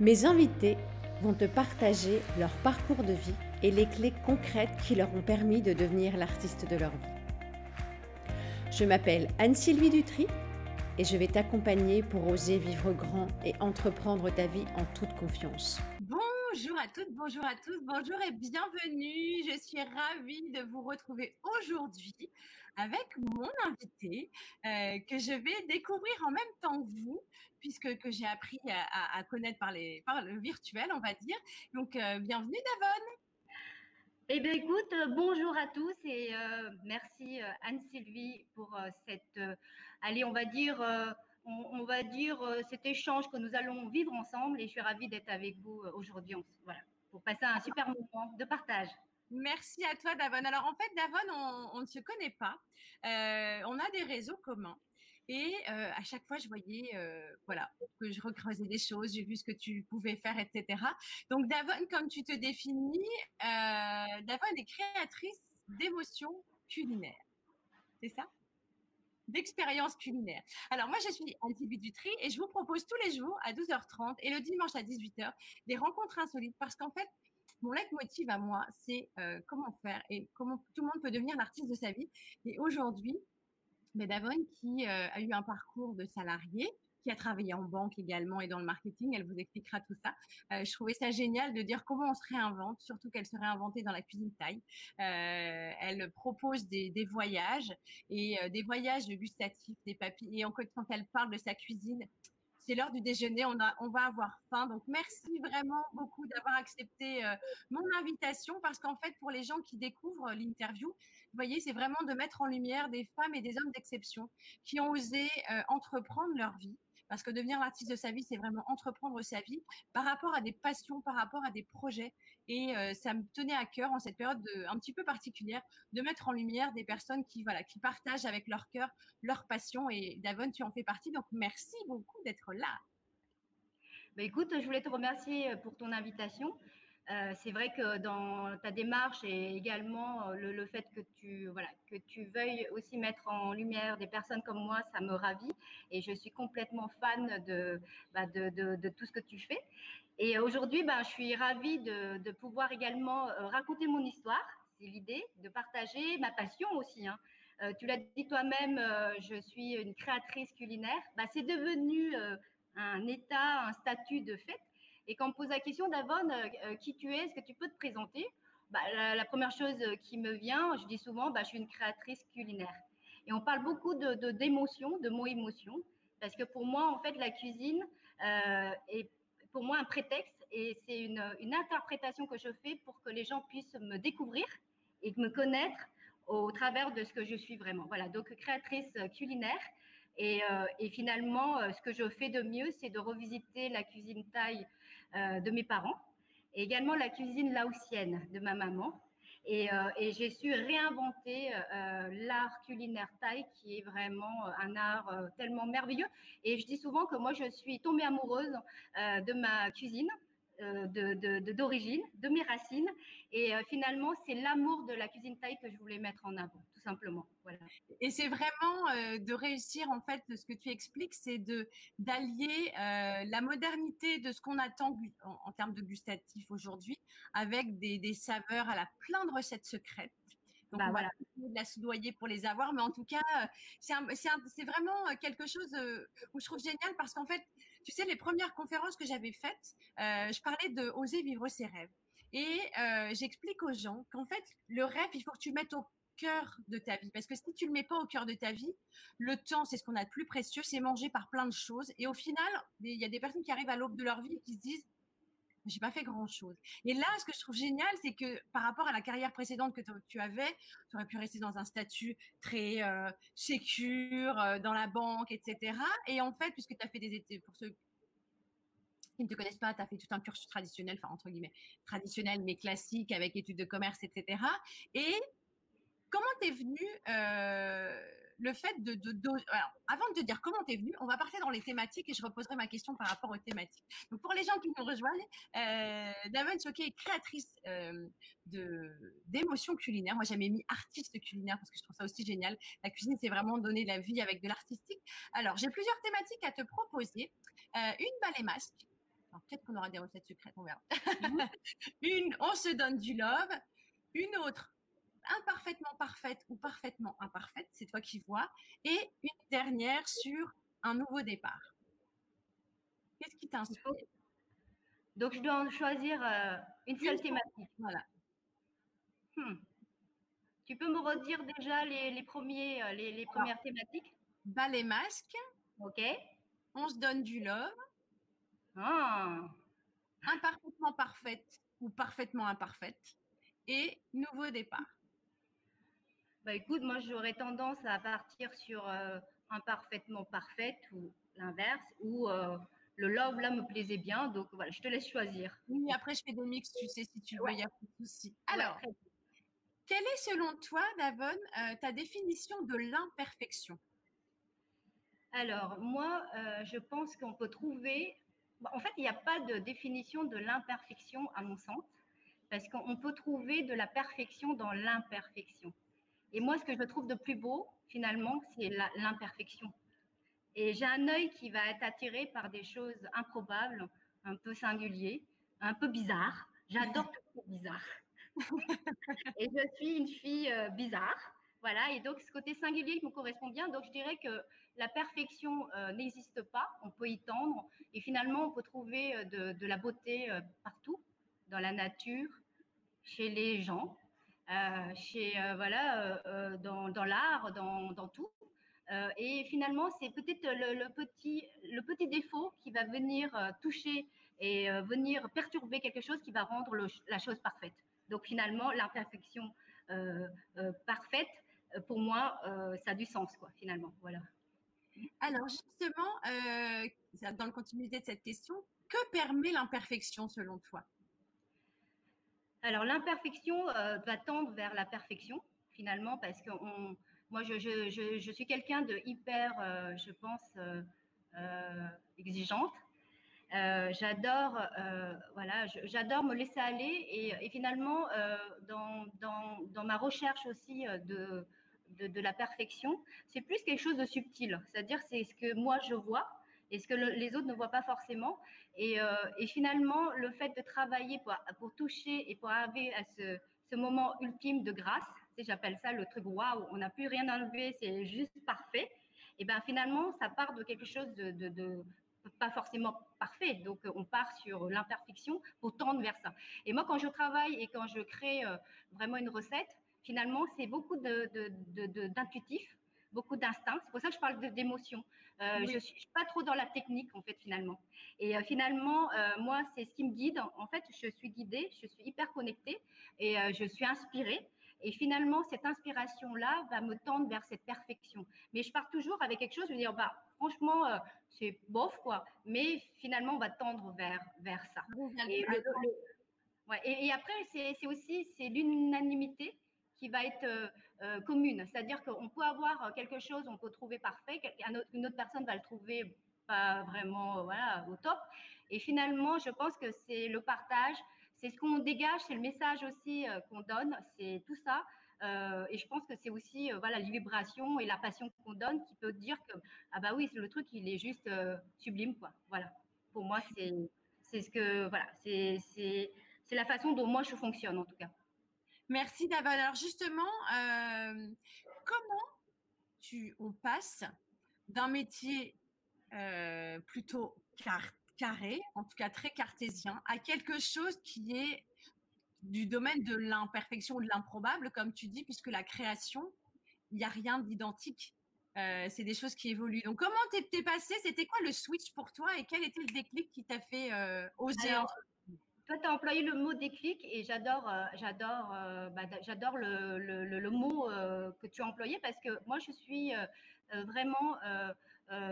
Mes invités vont te partager leur parcours de vie et les clés concrètes qui leur ont permis de devenir l'artiste de leur vie. Je m'appelle Anne-Sylvie Dutry et je vais t'accompagner pour oser vivre grand et entreprendre ta vie en toute confiance. Bonjour à toutes, bonjour à tous, bonjour et bienvenue. Je suis ravie de vous retrouver aujourd'hui avec mon invité euh, que je vais découvrir en même temps que vous, puisque que j'ai appris à, connaître par, les, le virtuel, on va dire. Donc, euh, bienvenue Davon. Eh bien, écoute, euh, bonjour à tous et merci Anne-Sylvie pour cette, allez, on va dire, on, va dire cet échange que nous allons vivre ensemble et je suis ravie d'être avec vous aujourd'hui, voilà, pour passer un super moment de partage. Merci à toi, Davon. Alors, en fait, Davon, on, ne se connaît pas. Euh, on a des réseaux communs. Et euh, à chaque fois, je voyais, euh, voilà, que je recreusais des choses, j'ai vu ce que tu pouvais faire, etc. Donc, Davon, comme tu te définis, Davon est créatrice d'émotions culinaires. C'est ça? D'expériences culinaires. Alors, moi, je suis Antibi Dutry et je vous propose tous les jours à 12h30 et le dimanche à 18h des rencontres insolites parce qu'en fait, mon leitmotiv à moi, c'est euh, comment faire et comment tout le monde peut devenir l'artiste de sa vie. Et aujourd'hui, ben, Davon, qui euh, a eu un parcours de salarié, qui a travaillé en banque également et dans le marketing, elle vous expliquera tout ça. Euh, je trouvais ça génial de dire comment on se réinvente, surtout qu'elle se réinventait dans la cuisine taille. elle propose des, voyages et des voyages gustatifs, des papilles. Et en, quand elle parle de sa cuisine, c'est l'heure du déjeuner, on, a, on va avoir faim. Donc, merci vraiment beaucoup d'avoir accepté euh, mon invitation parce qu'en fait, pour les gens qui découvrent l'interview, vous voyez, c'est vraiment de mettre en lumière des femmes et des hommes d'exception qui ont osé euh, entreprendre leur vie, parce que devenir l'artiste de sa vie, c'est vraiment entreprendre sa vie par rapport à des passions, par rapport à des projets. Et euh, ça me tenait à cœur en cette période un petit peu particulière de mettre en lumière des personnes qui, partagent avec leur cœur leur passion. Et Davon, tu en fais partie. Donc, merci beaucoup d'être là. Bah, écoute, je voulais te remercier euh, pour ton invitation. Euh, c'est vrai que dans ta démarche et également euh, le, fait que tu, voilà, que tu veuilles aussi mettre en lumière des personnes comme moi, ça me ravit et je suis complètement fan de, bah, de, tout ce que tu fais. Et aujourd'hui, bah, je suis ravie de, pouvoir également euh, raconter mon histoire. C'est l'idée de partager ma passion aussi. Hein. tu l'as dit toi-même, je suis une créatrice culinaire. Bah, c'est devenu un état, un statut de fait et quand on me pose la question, Davon, euh, euh, qui tu es, est-ce que tu peux te présenter? Bah, la, première chose euh, qui me vient, je dis souvent, bah, je suis une créatrice culinaire. Et on parle beaucoup de d'émotions, de, mots émotions, parce que pour moi, en fait, la cuisine est pour moi un prétexte et c'est une, interprétation que je fais pour que les gens puissent me découvrir et me connaître au travers de ce que je suis vraiment. Voilà, donc créatrice culinaire. Euh, et, finalement, ce que je fais de mieux, c'est de revisiter la cuisine thaï de mes parents également la cuisine laotienne de ma maman. Et, j'ai su réinventer l'art culinaire thaï, qui est vraiment un art tellement merveilleux. Et je dis souvent que moi, je suis tombée amoureuse de ma cuisine euh, d'origine, de, mes racines. Et euh, finalement, c'est l'amour de la cuisine thaï que je voulais mettre en avant, tout simplement. Voilà. Et c'est vraiment euh, de réussir, en fait, ce que tu expliques, c'est de d'allier la modernité de ce qu'on attend en, termes de gustatif aujourd'hui avec des, des saveurs à la plein de recettes secrètes donc, bah, voilà, de la soudoyer pour les avoir. Mais en tout cas, c'est vraiment quelque chose où je trouve génial parce qu'en fait, tu sais, les premières conférences que j'avais faites, je parlais de oser vivre ses rêves. Et j'explique aux gens qu'en fait, le rêve, il faut que tu le mettes au cœur de ta vie. Parce que si tu le mets pas au cœur de ta vie, le temps, c'est ce qu'on a de plus précieux, c'est mangé par plein de choses. Et au final, il y a des personnes qui arrivent à l'aube de leur vie et qui se disent, j'ai pas fait grand chose. Et là, ce que je trouve génial, c'est que par rapport à la carrière précédente que tu avais, tu aurais pu rester dans un statut très euh, sécure, euh, dans la banque, etc. Et en fait, puisque tu as fait des études, pour ceux qui ne te connaissent pas, tu as fait tout un cursus traditionnel, enfin entre guillemets, traditionnel mais classique avec études de commerce, etc. Et comment t'es venu euh, le fait de, alors, avant de te dire comment tu es venu, on va partir dans les thématiques et je reposerai ma question par rapport aux thématiques. Donc pour les gens qui nous rejoignent, euh, Damon est créatrice euh, de d'émotions culinaires. Moi j'avais mis artiste culinaire parce que je trouve ça aussi génial. La cuisine c'est vraiment donner la vie avec de l'artistique. Alors j'ai plusieurs thématiques à te proposer. Euh, une et masque, peut-être qu'on aura des recettes secrètes, on verra. Une, on se donne du love. Une autre, imparfaitement parfaite ou parfaitement imparfaite, c'est toi qui vois. Et une dernière sur un nouveau départ. Qu'est-ce qui t'inspire Donc, je dois en choisir euh, une seule thématique. Voilà. Hmm. Tu peux me redire déjà les, premiers, euh, les, premières thématiques? Bas les masques. Ok. On se donne du love. Ah. Imparfaitement parfaite ou parfaitement imparfaite. Et nouveau départ. Bah écoute, moi j'aurais tendance à partir sur euh, imparfaitement parfaite ou l'inverse, ou euh, le love là me plaisait bien, donc voilà, je te laisse choisir. Oui, après je fais des mix, tu sais, si tu veux, il n'y a pas de souci. Alors, quelle est selon toi, Davon, euh, ta définition de l'imperfection? Alors, moi, je pense qu'on peut trouver, bah, en fait, il n'y a pas de définition de l'imperfection à mon sens, parce qu'on peut trouver de la perfection dans l'imperfection. Et moi, ce que je trouve de plus beau, finalement, c'est l'imperfection. Et j'ai un œil qui va être attiré par des choses improbables, un peu singuliers, un peu bizarres. J'adore tout ce bizarre. et je suis une fille euh, bizarre. Voilà, et donc ce côté singulier me correspond bien. Donc je dirais que la perfection euh, n'existe pas, on peut y tendre. Et finalement, on peut trouver euh, de, de la beauté partout, dans la nature, chez les gens, chez euh, voilà euh, dans, dans l'art, dans, dans, tout. et finalement, c'est peut-être le, petit le petit défaut qui va venir toucher et venir perturber quelque chose qui va rendre la chose parfaite. Donc finalement, l'imperfection parfaite, pour moi, ça a du sens, quoi, finalement. Voilà. Alors justement, dans le continuité de cette question, que permet l'imperfection selon toi? Alors l'imperfection euh, va tendre vers la perfection finalement parce que moi je, suis quelqu'un de hyper, euh, je pense, euh, exigeante. j'adore, voilà, j'adore me laisser aller et, finalement dans, ma recherche aussi de, de la perfection, c'est plus quelque chose de subtil. C'est-à-dire c'est ce que moi je vois et ce que les autres ne voient pas forcément. Euh, et, finalement, le fait de travailler pour, toucher et pour arriver à ce, moment ultime de grâce, j'appelle ça le truc waouh, on n'a plus rien à enlever, c'est juste parfait. Et bien finalement, ça part de quelque chose de, de, pas forcément parfait. Donc on part sur l'imperfection pour tendre vers ça. Et moi, quand je travaille et quand je crée euh, vraiment une recette, finalement, c'est beaucoup d'intuitif beaucoup d'instinct. C'est pour ça que je parle d'émotion. Euh, Je ne suis pas trop dans la technique, en fait, finalement. Et euh, finalement, euh, moi, c'est ce qui me guide. En fait, je suis guidée, je suis hyper connectée et euh, je suis inspirée. Et finalement, cette inspiration-là va me tendre vers cette perfection. Mais je pars toujours avec quelque chose, je veux dire, bah, franchement, c'est bof, quoi. Mais finalement, on va tendre vers, vers ça. Et, ouais, et, et après, c'est aussi c'est l'unanimité qui va être euh, euh, commune. C'est-à-dire qu'on peut avoir quelque chose, on peut trouver parfait, une autre personne va le trouver pas vraiment voilà, au top. Et finalement, je pense que c'est le partage, c'est ce qu'on dégage, c'est le message aussi euh, qu'on donne, c'est tout ça. et je pense que c'est aussi voilà les vibrations et la passion qu'on donne qui peut dire que ah bah oui le truc il est juste sublime quoi voilà pour moi c'est c'est ce que voilà c'est c'est la façon dont moi je fonctionne en tout cas Merci David. Alors justement, euh, comment tu, on passe d'un métier euh, plutôt carré, en tout cas très cartésien, à quelque chose qui est du domaine de l'imperfection ou de l'improbable, comme tu dis, puisque la création, il n'y a rien d'identique. Euh, c'est des choses qui évoluent. Donc, comment t'es passé? C'était quoi le switch pour toi et quel était le déclic qui t'a fait oser toi, tu as employé le mot déclic et j'adore, euh, j'adore, euh, bah, j'adore le, le, le, mot euh, que tu as employé parce que moi, je suis vraiment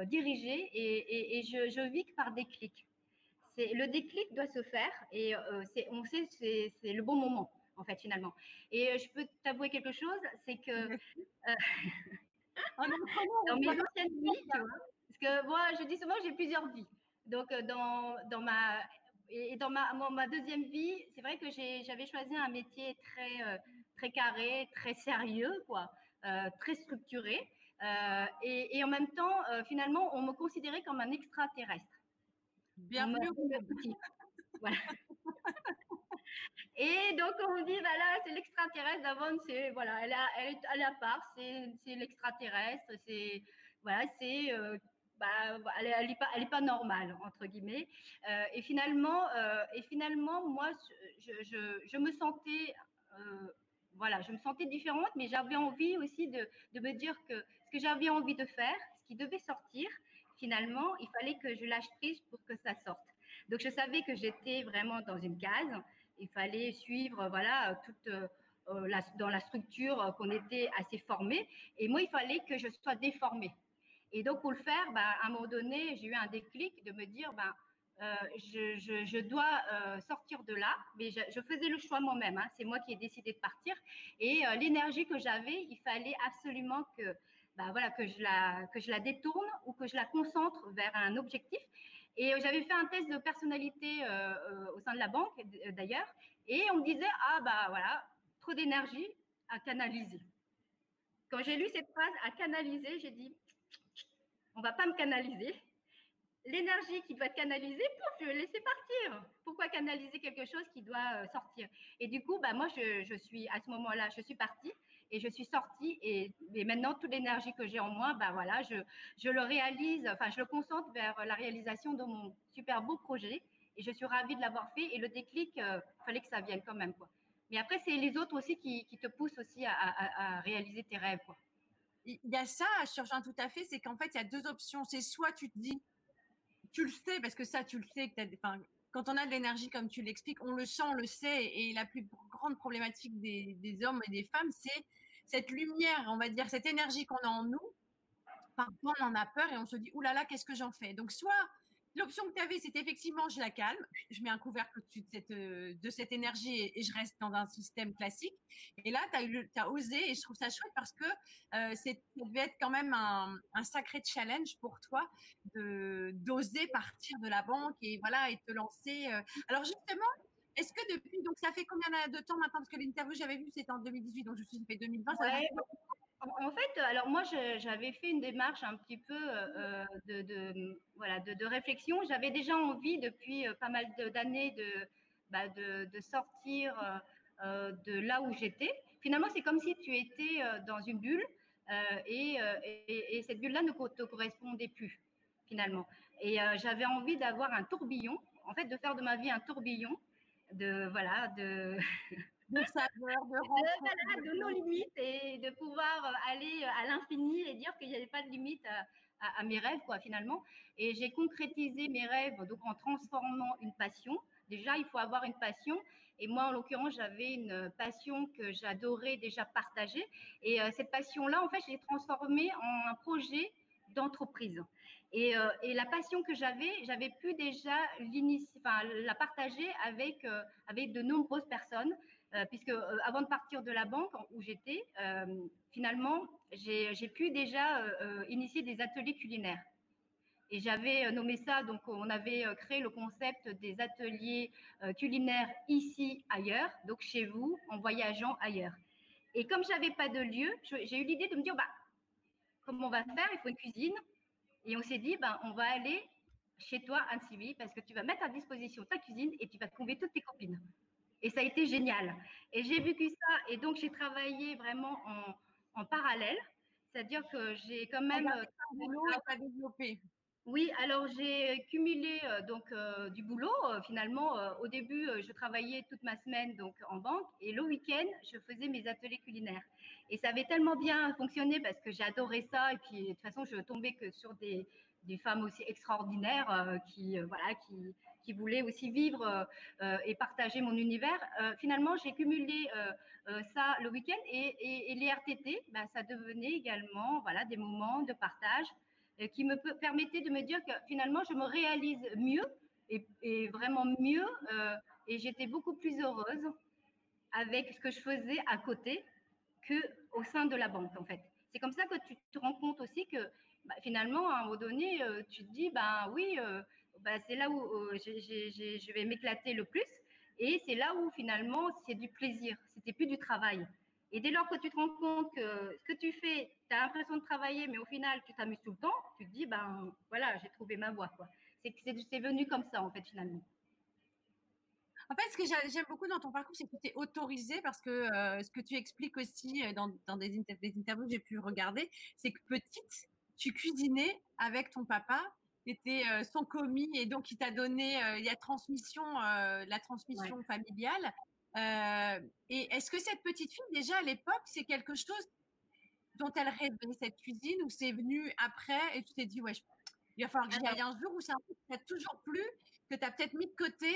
dirigée et, et, je, je, vis que par déclic. C'est, le déclic doit se faire et c'est, on sait c'est, c'est le bon moment en fait finalement. Et je peux t'avouer quelque chose, c'est que dans mes anciennes vies, tu vois, parce que moi, je dis souvent, j'ai plusieurs vies. Donc, dans, dans ma et dans ma, ma deuxième vie, c'est vrai que j'avais choisi un métier très, euh, très carré, très sérieux, quoi, euh, très structuré. Euh, et, et, en même temps, finalement, on me considérait comme un extraterrestre. Bienvenue Voilà. Et donc, on dit, voilà, c'est l'extraterrestre d'avant, c'est, voilà, elle, elle, est, à part, c'est, l'extraterrestre, c'est, voilà, c'est, bah, elle n'est pas, pas, normale, entre guillemets. Euh, et, finalement, euh, et finalement, moi, je, me sentais, voilà, je me sentais différente, mais j'avais envie aussi de, me dire que ce que j'avais envie de faire, ce qui devait sortir, finalement, il fallait que je lâche prise pour que ça sorte. Donc, je savais que j'étais vraiment dans une case. Il fallait suivre, voilà, toute euh, dans la structure qu'on était assez formé. Et moi, il fallait que je sois déformée. Et donc, pour le faire, ben, à un moment donné, j'ai eu un déclic de me dire, ben, euh, je, je, dois euh, sortir de là, mais je, faisais le choix moi-même. Hein. C'est moi qui ai décidé de partir. Et l'énergie que j'avais, il fallait absolument que, ben, voilà, que, je la, que je la détourne ou que je la concentre vers un objectif. Et euh, j'avais fait un test de personnalité euh, euh, au sein de la banque, d'ailleurs, et on me disait ah bah voilà, trop d'énergie à canaliser. Quand j'ai lu cette phrase à canaliser, j'ai dit on va pas me canaliser. L'énergie qui doit être canalisée, pour je vais laisser partir. Pourquoi canaliser quelque chose qui doit sortir? Et du coup, bah moi, je, suis à ce moment-là, je suis partie et je suis sortie et, maintenant toute l'énergie que j'ai en moi, ben voilà, je, le réalise, enfin je le concentre vers la réalisation de mon super beau projet et je suis ravie de l'avoir fait et le déclic, il euh, fallait que ça vienne quand même quoi. Mais après c'est les autres aussi qui, qui te poussent aussi à, à, réaliser tes rêves quoi. Il y a ça, rejoins tout à fait, c'est qu'en fait il y a deux options, c'est soit tu te dis, tu le sais parce que ça tu le sais, quand on a de l'énergie, comme tu l'expliques, on le sent, on le sait. Et la plus grande problématique des, des hommes et des femmes, c'est cette lumière, on va dire, cette énergie qu'on a en nous, parfois on en a peur et on se dit, oulala, là là, qu'est-ce que j'en fais? Donc, soit l'option que tu avais, c'est effectivement, je la calme, je mets un couvercle au-dessus de cette, euh, de cette énergie et, je reste dans un système classique. Et là, tu as, osé et je trouve ça chouette parce que euh, ça devait être quand même un, sacré challenge pour toi de d'oser partir de la banque et voilà et te lancer. Euh. Alors justement, est-ce que depuis, donc ça fait combien de temps maintenant? Parce que l'interview que j'avais vue, c'était en 2018, donc je suis fait 2020. En fait, alors moi, j'avais fait une démarche un petit peu euh, de, voilà, de, réflexion. J'avais déjà envie depuis euh, pas mal d'années de, bah, de, sortir euh, de là où j'étais. Finalement, c'est comme si tu étais dans une bulle et, et, cette bulle-là ne te correspondait plus, finalement. Et j'avais envie d'avoir un tourbillon, en fait, de faire de ma vie un tourbillon de voilà de de saveur, de, de, de nos limites et de pouvoir aller à l'infini et dire qu'il n'y avait pas de limite à, mes rêves quoi finalement. Et j'ai concrétisé mes rêves donc en transformant une passion. Déjà, il faut avoir une passion. Et moi, en l'occurrence, j'avais une passion que j'adorais déjà partager. Et euh, cette passion-là, en fait, je l'ai transformée en un projet d'entreprise. Et, euh, et, la passion que j'avais, j'avais pu déjà enfin, la partager avec, euh, avec de nombreuses personnes, euh, puisque avant de partir de la banque où j'étais, finalement, j'ai pu déjà initier des ateliers culinaires. Et j'avais nommé ça, donc on avait créé le concept des ateliers culinaires ici, ailleurs, donc chez vous, en voyageant ailleurs. Et comme j'avais pas de lieu, j'ai eu l'idée de me dire, bah, comment on va faire? Il faut une cuisine, et on s'est dit, ben, on va aller chez toi, Anne-Sylvie, parce que tu vas mettre à disposition ta cuisine et tu vas trouver toutes tes copines. Et ça a été génial. Et j'ai vécu ça. Et donc, j'ai travaillé vraiment en, parallèle. C'est-à-dire que j'ai quand même. Euh, développé. Oui, alors j'ai cumulé euh, donc euh, du boulot. finalement, au début, je travaillais toute ma semaine donc en banque et le week-end, je faisais mes ateliers culinaires. Et ça avait tellement bien fonctionné parce que j'adorais ça et puis de toute façon, je tombais que sur des, des femmes aussi extraordinaires qui voilà qui, qui voulaient aussi vivre et partager mon univers. finalement, j'ai cumulé ça le week-end et, les RTT, bah, ça devenait également voilà des moments de partage qui me permettait de me dire que finalement, je me réalise mieux et, vraiment mieux. Euh, et j'étais beaucoup plus heureuse avec ce que je faisais à côté que au sein de la banque, en fait. C'est comme ça que tu te rends compte aussi que bah, finalement, à un moment donné, euh, tu te dis, ben oui, euh, bah, c'est là où je vais m'éclater le plus. Et c'est là où finalement, c'est du plaisir. C'était plus du travail. Et dès lors que tu te rends compte que ce que tu fais, tu as l'impression de travailler, mais au final, tu t'amuses tout le temps, tu te dis, ben voilà, j'ai trouvé ma voie. C'est venu comme ça, en fait, finalement. En fait, ce que j'aime beaucoup dans ton parcours, c'est que tu es autorisé parce que ce que tu expliques aussi dans, des, interviews que j'ai pu regarder, c'est que petite, tu cuisinais avec ton papa, tu étais son commis et donc il t'a donné la transmission, la transmission familiale. et est-ce que cette petite fille, déjà à l'époque, c'est quelque chose dont elle rêvait, cette cuisine, ou c'est venu après et tu t'es dit, ouais, il va falloir que j'y aille un jour, ou c'est un truc qui t'a toujours plu, que tu as peut-être mis de côté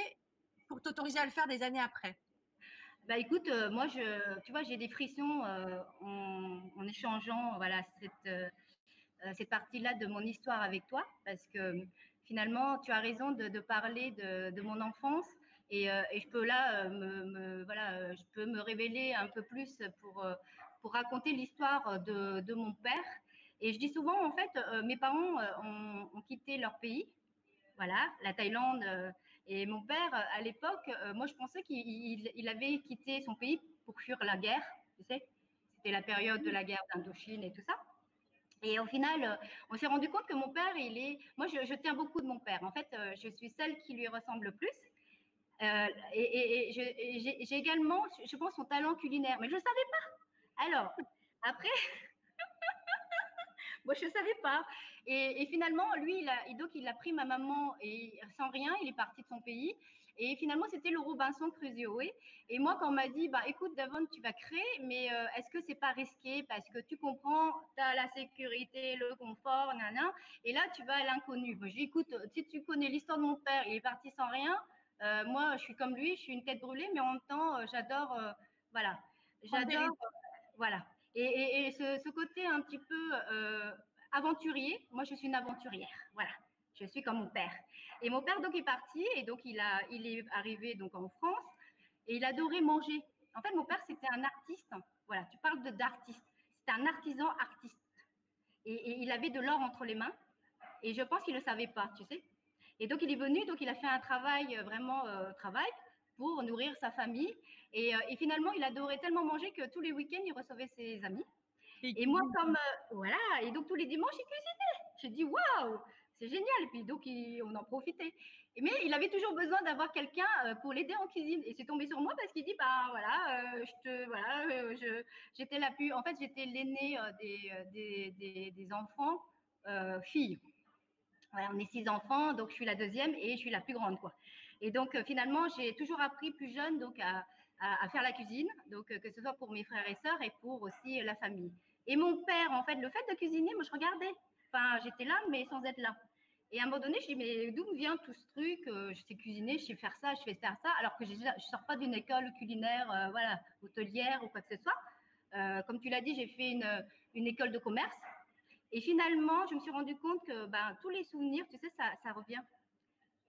pour t'autoriser à le faire des années après? Bah écoute, euh, moi je, tu vois, j'ai des frissons euh, en, échangeant voilà cette euh, cette partie-là de mon histoire avec toi, parce que finalement tu as raison de, parler de, mon enfance et, et, je peux là me, voilà, je peux me révéler un peu plus pour pour raconter l'histoire de, mon père. Et je dis souvent en fait, mes parents ont, quitté leur pays, voilà, la Thaïlande et mon père, à l'époque, euh, moi, je pensais qu'il avait quitté son pays pour fuir la guerre. Tu sais, c'était la période de la guerre d'Indochine et tout ça. Et au final, euh, on s'est rendu compte que mon père, il est. Moi, je, tiens beaucoup de mon père. En fait, euh, je suis celle qui lui ressemble le plus. et, et j'ai également, je pense, son talent culinaire. Mais je ne savais pas. Alors, après, moi, je ne savais pas. Et, finalement, lui, il a, donc, il a pris ma maman et sans rien, il est parti de son pays. Et finalement, c'était le Robinson Crusoe. Et moi, quand on m'a dit, bah, écoute, Davon, tu vas créer, mais euh, est-ce que c'est pas risqué? Parce que tu comprends, tu as la sécurité, le confort, nana. Et là, tu vas à l'inconnu. Moi, je dis, écoute, si tu connais l'histoire de mon père, il est parti sans rien. Euh, moi, je suis comme lui, je suis une tête brûlée, mais en même temps, euh, j'adore, voilà, j'adore, voilà. Et, ce, ce, côté un petit peu aventurier. Moi, je suis une aventurière. Voilà. Je suis comme mon père. Et mon père, donc, est parti et donc, il, a, il est arrivé donc en France et il adorait manger. En fait, mon père, c'était un artiste. Voilà, tu parles d'artiste. C'était un artisan artiste. Et, il avait de l'or entre les mains. Et je pense qu'il ne le savait pas, tu sais. Et donc, il est venu, donc, il a fait un travail, euh, vraiment euh, travail, pour nourrir sa famille. Et, euh, et, finalement, il adorait tellement manger que tous les week-ends, il recevait ses amis. Et moi, comme, euh, voilà, et donc tous les dimanches, il cuisinait. J'ai dit, waouh, c'est génial. Puis donc, on en profitait. Mais il avait toujours besoin d'avoir quelqu'un euh, pour l'aider en cuisine. Et c'est tombé sur moi parce qu'il dit, bah voilà, euh, je te, voilà, je, j'étais la plus, en fait, j'étais l'aînée des, des, des, enfants filles. On est six enfants, donc je suis la deuxième et je suis la plus grande, quoi. Et donc finalement, j'ai toujours appris plus jeune, donc à, à, à faire la cuisine, donc que ce soit pour mes frères et sœurs et pour aussi la famille. Et mon père, en fait, le fait de cuisiner, moi, je regardais. Enfin, j'étais là, mais sans être là. Et à un moment donné, je dis, mais d'où vient tout ce truc euh, Je sais cuisiner, je sais faire ça, je sais faire ça, alors que je ne sors pas d'une école culinaire, euh, voilà, hôtelière ou quoi que ce soit. Euh, comme tu l'as dit, j'ai fait une, école de commerce. Et finalement, je me suis rendu compte que ben, tous les souvenirs, tu sais, ça, revient.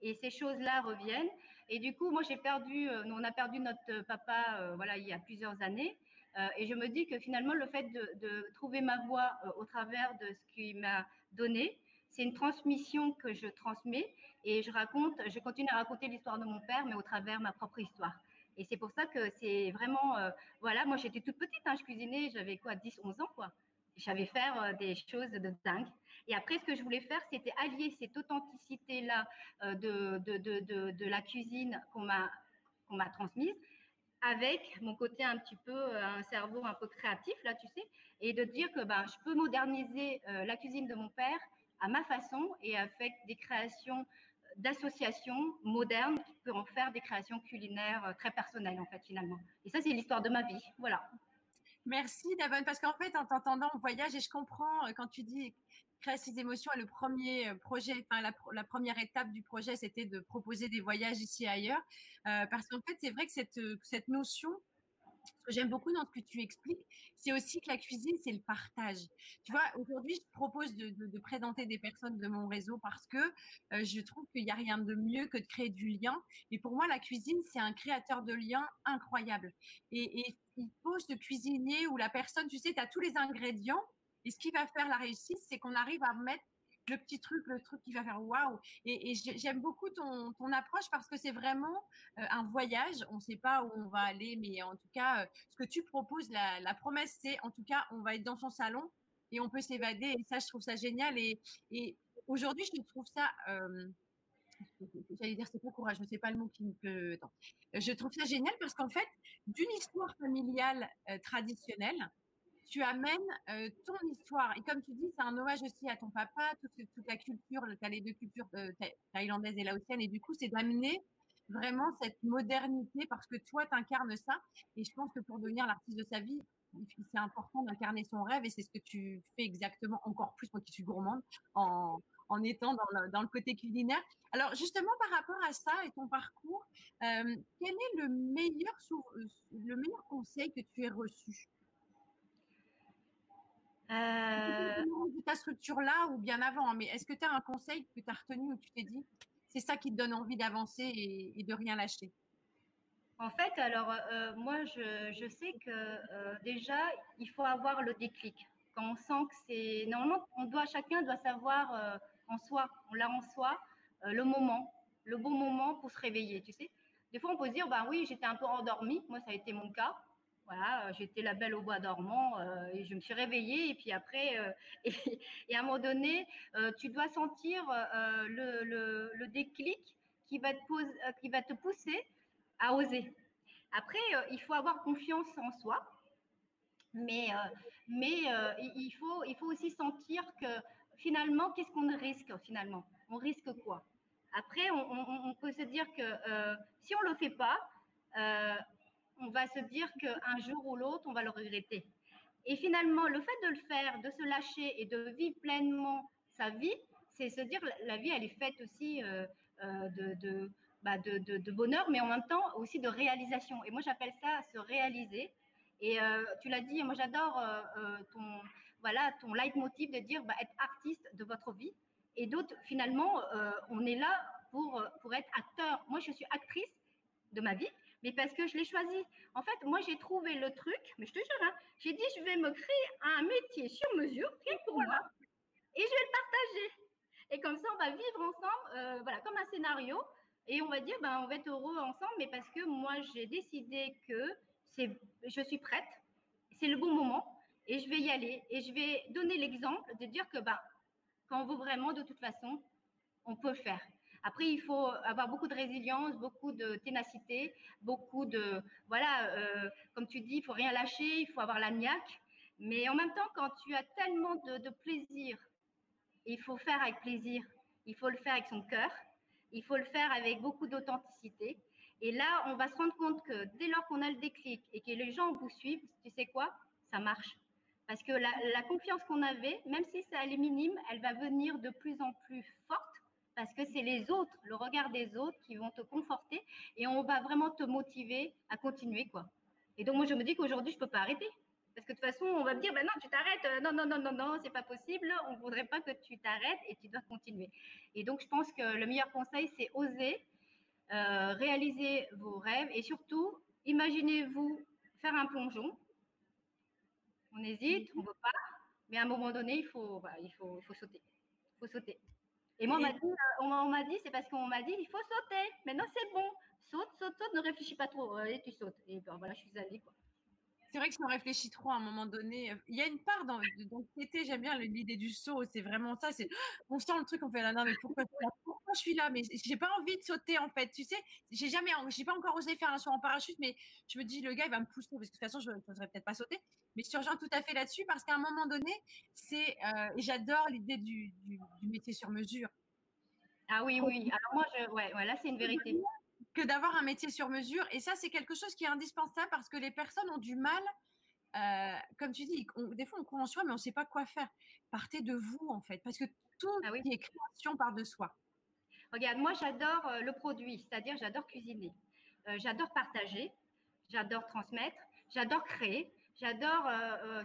Et ces choses-là reviennent. Et du coup, moi, j'ai perdu, on a perdu notre papa, voilà, il y a plusieurs années. Euh, et je me dis que finalement, le fait de, trouver ma voix euh, au travers de ce qu'il m'a donné, c'est une transmission que je transmets et je raconte, je continue à raconter l'histoire de mon père, mais au travers ma propre histoire. Et c'est pour ça que c'est vraiment, euh, voilà, moi j'étais toute petite, hein, je cuisinais, j'avais quoi, 10, 11 ans, quoi. J'avais faire des choses de dingue. Et après, ce que je voulais faire, c'était allier cette authenticité-là de, de, de, de, la cuisine qu'on m'a m'a transmise avec mon côté un petit peu, euh, un cerveau un peu créatif, là, tu sais, et de dire que ben, je peux moderniser euh, la cuisine de mon père à ma façon et avec des créations euh, d'associations modernes qui peuvent en faire des créations culinaires très personnelles, en fait, finalement. Et ça, c'est l'histoire de ma vie. Voilà. Merci, Davon, parce qu'en fait, en t'entendant, on voyage et je comprends quand tu dis créer ses émotions. Et le premier euh, projet, enfin, la, première étape du projet, c'était de proposer des voyages ici et ailleurs. Euh, parce qu'en fait, c'est vrai que cette, euh, cette notion, ce j'aime beaucoup dans ce que tu expliques, c'est aussi que la cuisine, c'est le partage. Tu vois, aujourd'hui, je propose de, présenter des personnes de mon réseau parce que je trouve qu'il n'y a rien de mieux que de créer du lien. Et pour moi, la cuisine, c'est un créateur de liens incroyable. Et, il faut se cuisiner où la personne, tu sais, tu as tous les ingrédients, et ce qui va faire la réussite, c'est qu'on arrive à mettre le petit truc, le truc qui va faire waouh. Et, j'aime beaucoup ton, approche parce que c'est vraiment euh, un voyage. On ne sait pas où on va aller, mais en tout cas, euh, ce que tu proposes, la, promesse, c'est en tout cas, on va être dans son salon et on peut s'évader. Et ça, je trouve ça génial. Et, et aujourd'hui, je trouve ça euh, j'allais dire c'est pas courageux, c'est pas le mot qui me peut. Je trouve ça génial parce qu'en fait, d'une histoire familiale traditionnelle, tu amènes ton histoire. Et comme tu dis, c'est un hommage aussi à ton papa, toute, toute la culture, tu as les deux cultures thaïlandaises et laotiennes. Et du coup, c'est d'amener vraiment cette modernité parce que toi, tu incarnes ça. Et je pense que pour devenir l'artiste de sa vie, c'est important d'incarner son rêve et c'est ce que tu fais exactement encore plus, moi qui suis gourmande, en, en étant dans le, dans le, côté culinaire. Alors justement, par rapport à ça et ton parcours, euh, quel est le meilleur, le meilleur conseil que tu aies reçu? Euh... ta structure là ou bien avant, mais est-ce que tu as un conseil que tu as retenu ou tu t'es dit, c'est ça qui te donne envie d'avancer et, et de rien lâcher? En fait, alors euh, moi, je, je, sais que euh, déjà, il faut avoir le déclic. Quand on sent que c'est normalement, on doit chacun doit savoir euh, en soi, on l'a en soi, le moment, le bon moment pour se réveiller. Tu sais, des fois, on peut se dire, bah oui, j'étais un peu endormie. Moi, ça a été mon cas. Voilà, j'étais la belle au bois dormant et je me suis réveillée. Et puis après, et, et, à un moment donné, tu dois sentir le, le, déclic qui va te, qui va te pousser à oser. Après, euh, il faut avoir confiance en soi, mais, euh, mais euh, il, faut, il faut aussi sentir que finalement, qu'est-ce qu'on risque finalement? On risque quoi? Après, on, peut se dire que si on ne le fait pas, on va se dire qu'un jour ou l'autre, on va le regretter. Et finalement, le fait de le faire, de se lâcher et de vivre pleinement sa vie, c'est se dire la vie, elle est faite aussi de, de, bah, de, bonheur, mais en même temps aussi de réalisation. Et moi, j'appelle ça se réaliser. Et euh, tu l'as dit, moi, j'adore euh, euh, ton, voilà, ton leitmotiv de dire bah, être artiste de votre vie. Et d'autres, finalement, on est là pour, pour être acteur. Moi, je suis actrice de ma vie, mais parce que je l'ai choisi. En fait, moi, j'ai trouvé le truc, mais je te jure, hein, j'ai dit, je vais me créer un métier sur mesure, rien pour moi, et je vais le partager. Et comme ça, on va vivre ensemble, voilà, comme un scénario. Et on va dire, ben, on va être heureux ensemble, mais parce que moi, j'ai décidé que c'est, je suis prête, c'est le bon moment, et je vais y aller. Et je vais donner l'exemple de dire que ben, quand on veut vraiment, de toute façon, on peut le faire. Après, il faut avoir beaucoup de résilience, beaucoup de ténacité, beaucoup de, voilà, euh, comme tu dis, il faut rien lâcher, il faut avoir la niaque. Mais en même temps, quand tu as tellement de, plaisir, il faut faire avec plaisir, il faut le faire avec son cœur, il faut le faire avec beaucoup d'authenticité. Et là, on va se rendre compte que dès lors qu'on a le déclic et que les gens vous suivent, tu sais quoi? Ça marche. Parce que la, confiance qu'on avait, même si ça est minime, elle va venir de plus en plus forte parce que c'est les autres, le regard des autres qui vont te conforter et on va vraiment te motiver à continuer. quoi. Et donc, moi, je me dis qu'aujourd'hui, je ne peux pas arrêter. Parce que de toute façon, on va me dire, ben non, tu t'arrêtes. Euh, non, non, non, non, non, c'est pas possible. On ne voudrait pas que tu t'arrêtes et tu dois continuer. Et donc, je pense que le meilleur conseil, c'est oser euh, réaliser vos rêves et surtout, imaginez-vous faire un plongeon. On hésite, on ne veut pas, mais à un moment donné, il faut, bah, il faut, il faut sauter. Il faut sauter. Et moi, on m'a dit, euh, on m'a dit, c'est parce qu'on m'a dit, il faut sauter. Maintenant, c'est bon. Saute, saute, saute, ne réfléchis pas trop. Et tu sautes. Et ben, voilà, je suis allée, quoi c'est vrai que si on réfléchit trop à un moment donné, euh, il y a une part dans l'anxiété, j'aime bien l'idée du saut, c'est vraiment ça, c'est on sent le truc, on fait là, non mais pourquoi, pourquoi je suis là, mais j'ai pas envie de sauter en fait, tu sais, j'ai jamais, j'ai pas encore osé faire un saut en parachute, mais je me dis le gars il va me pousser, parce que de toute façon je n'oserais peut-être pas sauter, mais je te rejoins tout à fait là-dessus, parce qu'à un moment donné, c'est, euh, et j'adore l'idée du, du, métier sur mesure. Ah oui, oui, alors moi, je, ouais, ouais là c'est une vérité que d'avoir un métier sur mesure. Et ça, c'est quelque chose qui est indispensable parce que les personnes ont du mal, euh, comme tu dis, des fois on croit en soi, mais on ne sait pas quoi faire. Partez de vous, en fait, parce que tout ah oui. est création part de soi. Regarde, moi, j'adore euh, le produit, c'est-à-dire j'adore cuisiner, euh, j'adore partager, j'adore transmettre, j'adore créer, j'adore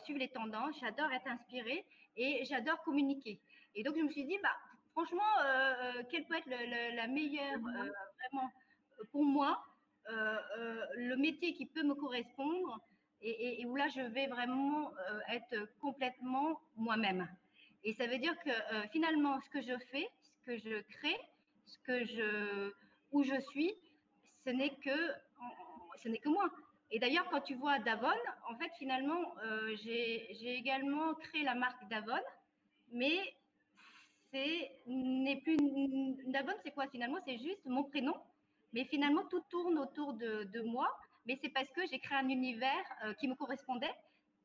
suivre les tendances, j'adore être inspirée et j'adore communiquer. Et donc, je me suis dit, bah, franchement, quelle peut être la meilleure, mmh vraiment, pour moi, euh, euh, le métier qui peut me correspondre et, où là, je vais vraiment euh, être complètement moi-même. Et ça veut dire que finalement, ce que je fais, ce que je crée, ce que je, où je suis, ce n'est que, ce n'est que moi. Et d'ailleurs, quand tu vois Davon, en fait, finalement, j'ai également créé la marque Davon, mais c'est n'est plus Davon, c'est quoi finalement C'est juste mon prénom, mais finalement tout tourne autour de, moi. Mais c'est parce que j'ai créé un univers euh, qui me correspondait,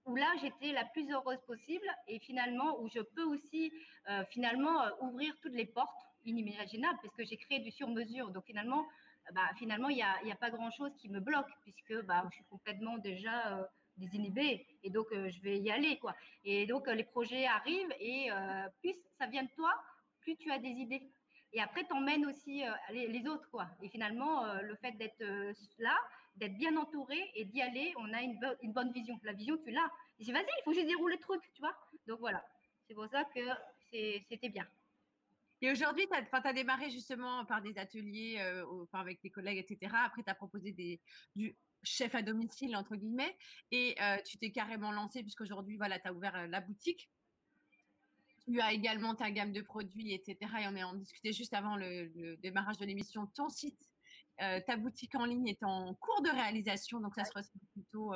où là j'étais la plus heureuse possible, et finalement où je peux aussi euh, finalement euh, ouvrir toutes les portes inimaginables, parce que j'ai créé du sur-mesure. Donc finalement, bah, finalement il n'y a, a, pas grand-chose qui me bloque, puisque bah, je suis complètement déjà désinhibée, et donc je vais y aller quoi. Et donc les projets arrivent, et plus ça vient de toi, plus tu as des idées. Et après, tu emmènes aussi les, autres, quoi. Et finalement, le fait d'être là, d'être bien entouré et d'y aller, on a une, bonne vision. La vision, tu l'as. Et vas-y, il faut juste dérouler le truc, tu vois. Donc voilà, c'est pour ça que c'était bien. Et aujourd'hui, tu as, démarré justement par des ateliers enfin, avec tes collègues, etc. Après, tu as proposé du chef à domicile, entre guillemets, et tu t'es carrément lancé, puisqu'aujourd'hui, voilà, tu as ouvert la boutique. Tu as également ta gamme de produits, etc. Et on en discutait juste avant le, démarrage de l'émission. Ton site, ta boutique en ligne est en cours de réalisation, donc ça sera plutôt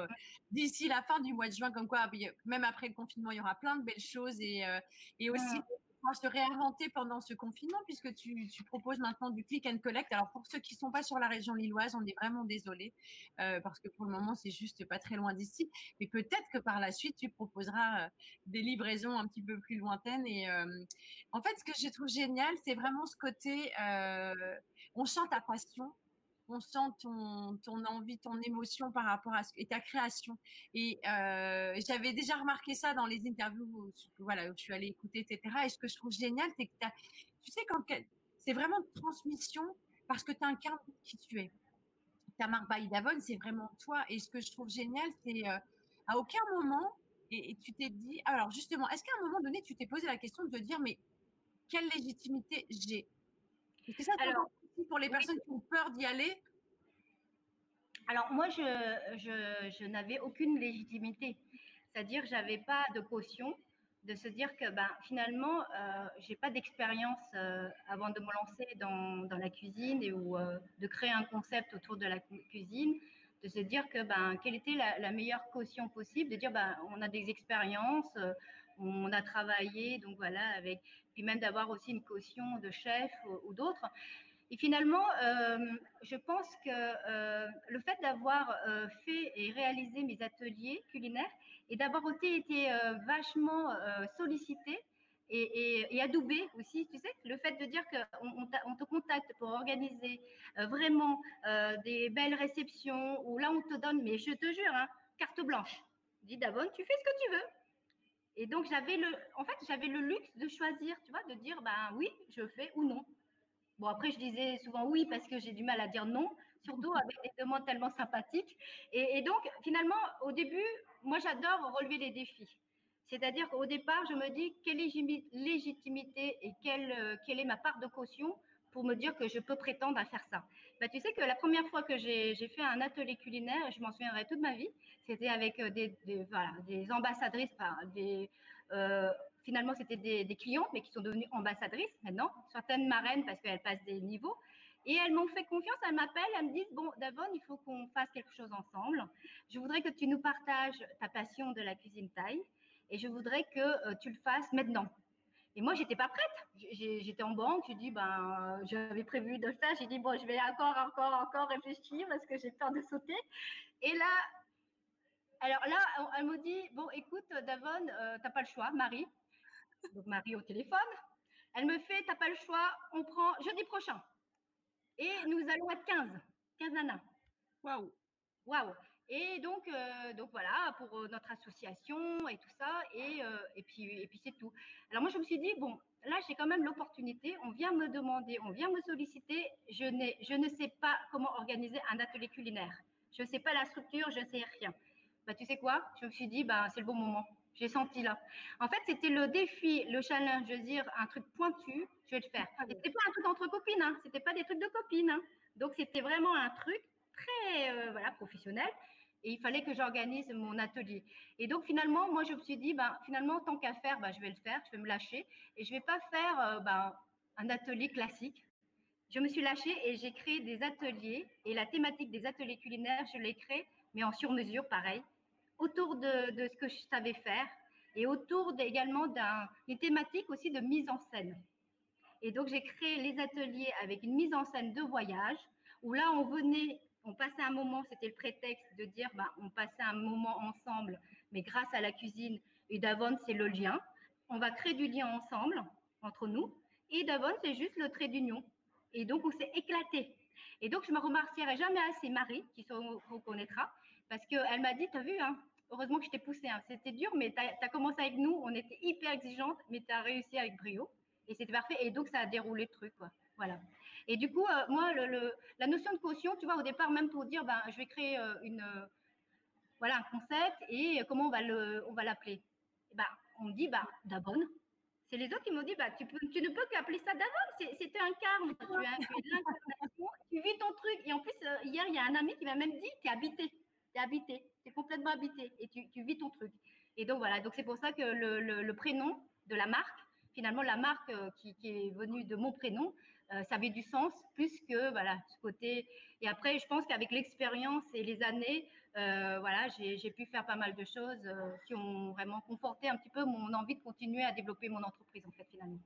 d'ici la fin du mois de juin. Comme quoi, même après le confinement, il y aura plein de belles choses et, et aussi se réinventer pendant ce confinement puisque tu, proposes maintenant du click and collect. Alors pour ceux qui ne sont pas sur la région lilloise, on est vraiment désolé euh, parce que pour le moment c'est juste pas très loin d'ici. Mais peut-être que par la suite tu proposeras euh, des livraisons un petit peu plus lointaines. Et euh, en fait, ce que je trouve génial, c'est vraiment ce côté, on sent ta passion, on sent ton, envie, ton émotion par rapport à ce, et ta création. Et euh, j'avais déjà remarqué ça dans les interviews où, voilà, où je suis allée écouter, etc. Et ce que je trouve génial, c'est que tu sais, quand c'est vraiment une transmission parce que tu incarnes qui tu es. Ta marque by Davon, c'est vraiment toi. Et ce que je trouve génial, c'est euh, à aucun moment, et, tu t'es dit, alors justement, est-ce qu'à un moment donné, tu t'es posé la question de te dire, mais quelle légitimité j'ai? Alors, pour les personnes qui ont peur d'y aller? Alors, moi, je, je, je n'avais aucune légitimité. C'est-à-dire, je n'avais pas de caution de se dire que ben, finalement, euh, je n'ai pas d'expérience euh, avant de me lancer dans, dans la cuisine et, ou euh, de créer un concept autour de la cuisine, de se dire que ben, quelle était la, meilleure caution possible, de dire ben, on a des expériences, on a travaillé, donc voilà, avec, puis même d'avoir aussi une caution de chef ou d'autres. Et finalement, euh, je pense que euh, le fait d'avoir euh, fait et réalisé mes ateliers culinaires et d'avoir été vachement sollicité et, adoubé aussi, tu sais, le fait de dire qu'on on, te contacte pour organiser vraiment des belles réceptions où là on te donne, mais je te jure, hein, carte blanche. Dis Davon, tu fais ce que tu veux. Et donc j'avais le, en fait, j'avais le luxe de choisir, tu vois, de dire ben oui, je fais ou non. Bon, après, je disais souvent oui parce que j'ai du mal à dire non, surtout avec des demandes tellement sympathiques. Et, donc, finalement, au début, moi, j'adore relever les défis. C'est-à-dire qu'au départ, je me dis quelle légitimité et quelle, euh, quelle est ma part de caution pour me dire que je peux prétendre à faire ça? Bah, tu sais que la première fois que j'ai fait un atelier culinaire, je m'en souviendrai toute ma vie, c'était avec euh, des, voilà, des ambassadrices, des, euh, finalement, c'était des, des, clientes, mais qui sont devenues ambassadrices maintenant, certaines marraines parce qu'elles passent des niveaux. Et elles m'ont fait confiance, elles m'appellent, elles me disent, bon, Davon, il faut qu'on fasse quelque chose ensemble. Je voudrais que tu nous partages ta passion de la cuisine thaï et je voudrais que euh, tu le fasses maintenant. Et moi, j'étais pas prête. J'étais en banque, j'ai dit, ben, j'avais prévu de le faire. J'ai dit, bon, je vais encore, encore, encore réfléchir parce que j'ai peur de sauter. Et là, alors là, elle me dit, bon, écoute, Davon, euh, t'as pas le choix, Marie, donc Marie au téléphone. Elle me fait, t'as pas le choix, on prend jeudi prochain. Et nous allons être 15, 15 nanas. Waouh. Waouh. Et donc, euh, donc voilà, pour euh, notre association et tout ça, et, euh, et puis, et puis c'est tout. Alors moi, je me suis dit, bon, là, j'ai quand même l'opportunité, on vient me demander, on vient me solliciter, je, je ne sais pas comment organiser un atelier culinaire. Je ne sais pas la structure, je ne sais rien. Bah, tu sais quoi? Je me suis dit, bah, c'est le bon moment. J'ai senti là. En fait, c'était le défi, le challenge, je veux dire, un truc pointu, je vais le faire. Ah c'était pas un truc entre copines, hein. c'était pas des trucs de copines. Hein. Donc, c'était vraiment un truc très euh, voilà, professionnel. Et il fallait que j'organise mon atelier. Et donc, finalement, moi, je me suis dit, ben, finalement, tant qu'à faire, ben, je vais le faire, je vais me lâcher. Et je ne vais pas faire euh, ben, un atelier classique. Je me suis lâchée et j'ai créé des ateliers. Et la thématique des ateliers culinaires, je l'ai créée, mais en sur-mesure, pareil autour de, ce que je savais faire et autour également d'une thématique aussi de mise en scène. Et donc, j'ai créé les ateliers avec une mise en scène de voyage où là, on venait, on passait un moment, c'était le prétexte de dire, bah, on passait un moment ensemble, mais grâce à la cuisine. Et Davon, c'est le lien. On va créer du lien ensemble, entre nous. Et Davon, c'est juste le trait d'union. Et donc, on s'est éclaté. Et donc, je me remercierai jamais assez Marie, qui se reconnaîtra, parce qu'elle m'a dit, tu as vu, hein, heureusement que je t'ai poussé, hein, c'était dur, mais tu as, commencé avec nous, on était hyper exigeante, mais tu as réussi avec brio. Et c'était parfait. Et donc, ça a déroulé le truc, quoi. Voilà. Et du coup, euh, moi, le, la notion de caution, tu vois, au départ, même pour dire, ben, je vais créer euh, une, euh, voilà, un concept et comment on va le, on va l'appeler? Ben, on me dit, ben, Dabonne. C'est les autres qui m'ont dit, bah, tu, peux, tu ne peux qu'appeler ça Davon. C'était un carme. Tu, as, tu vis ton truc. Et en plus, hier, il y a un ami qui m'a même dit, tu es habité. Tu es habité. Tu es complètement habité. Et tu, vis ton truc. Et donc, voilà. Donc, c'est pour ça que le, prénom de la marque, finalement, la marque qui, qui, est venue de mon prénom, euh, ça avait du sens plus que voilà ce côté. Et après, je pense qu'avec l'expérience et les années, euh, voilà, j'ai pu faire pas mal de choses euh, qui ont vraiment conforté un petit peu mon envie de continuer à développer mon entreprise en fait finalement.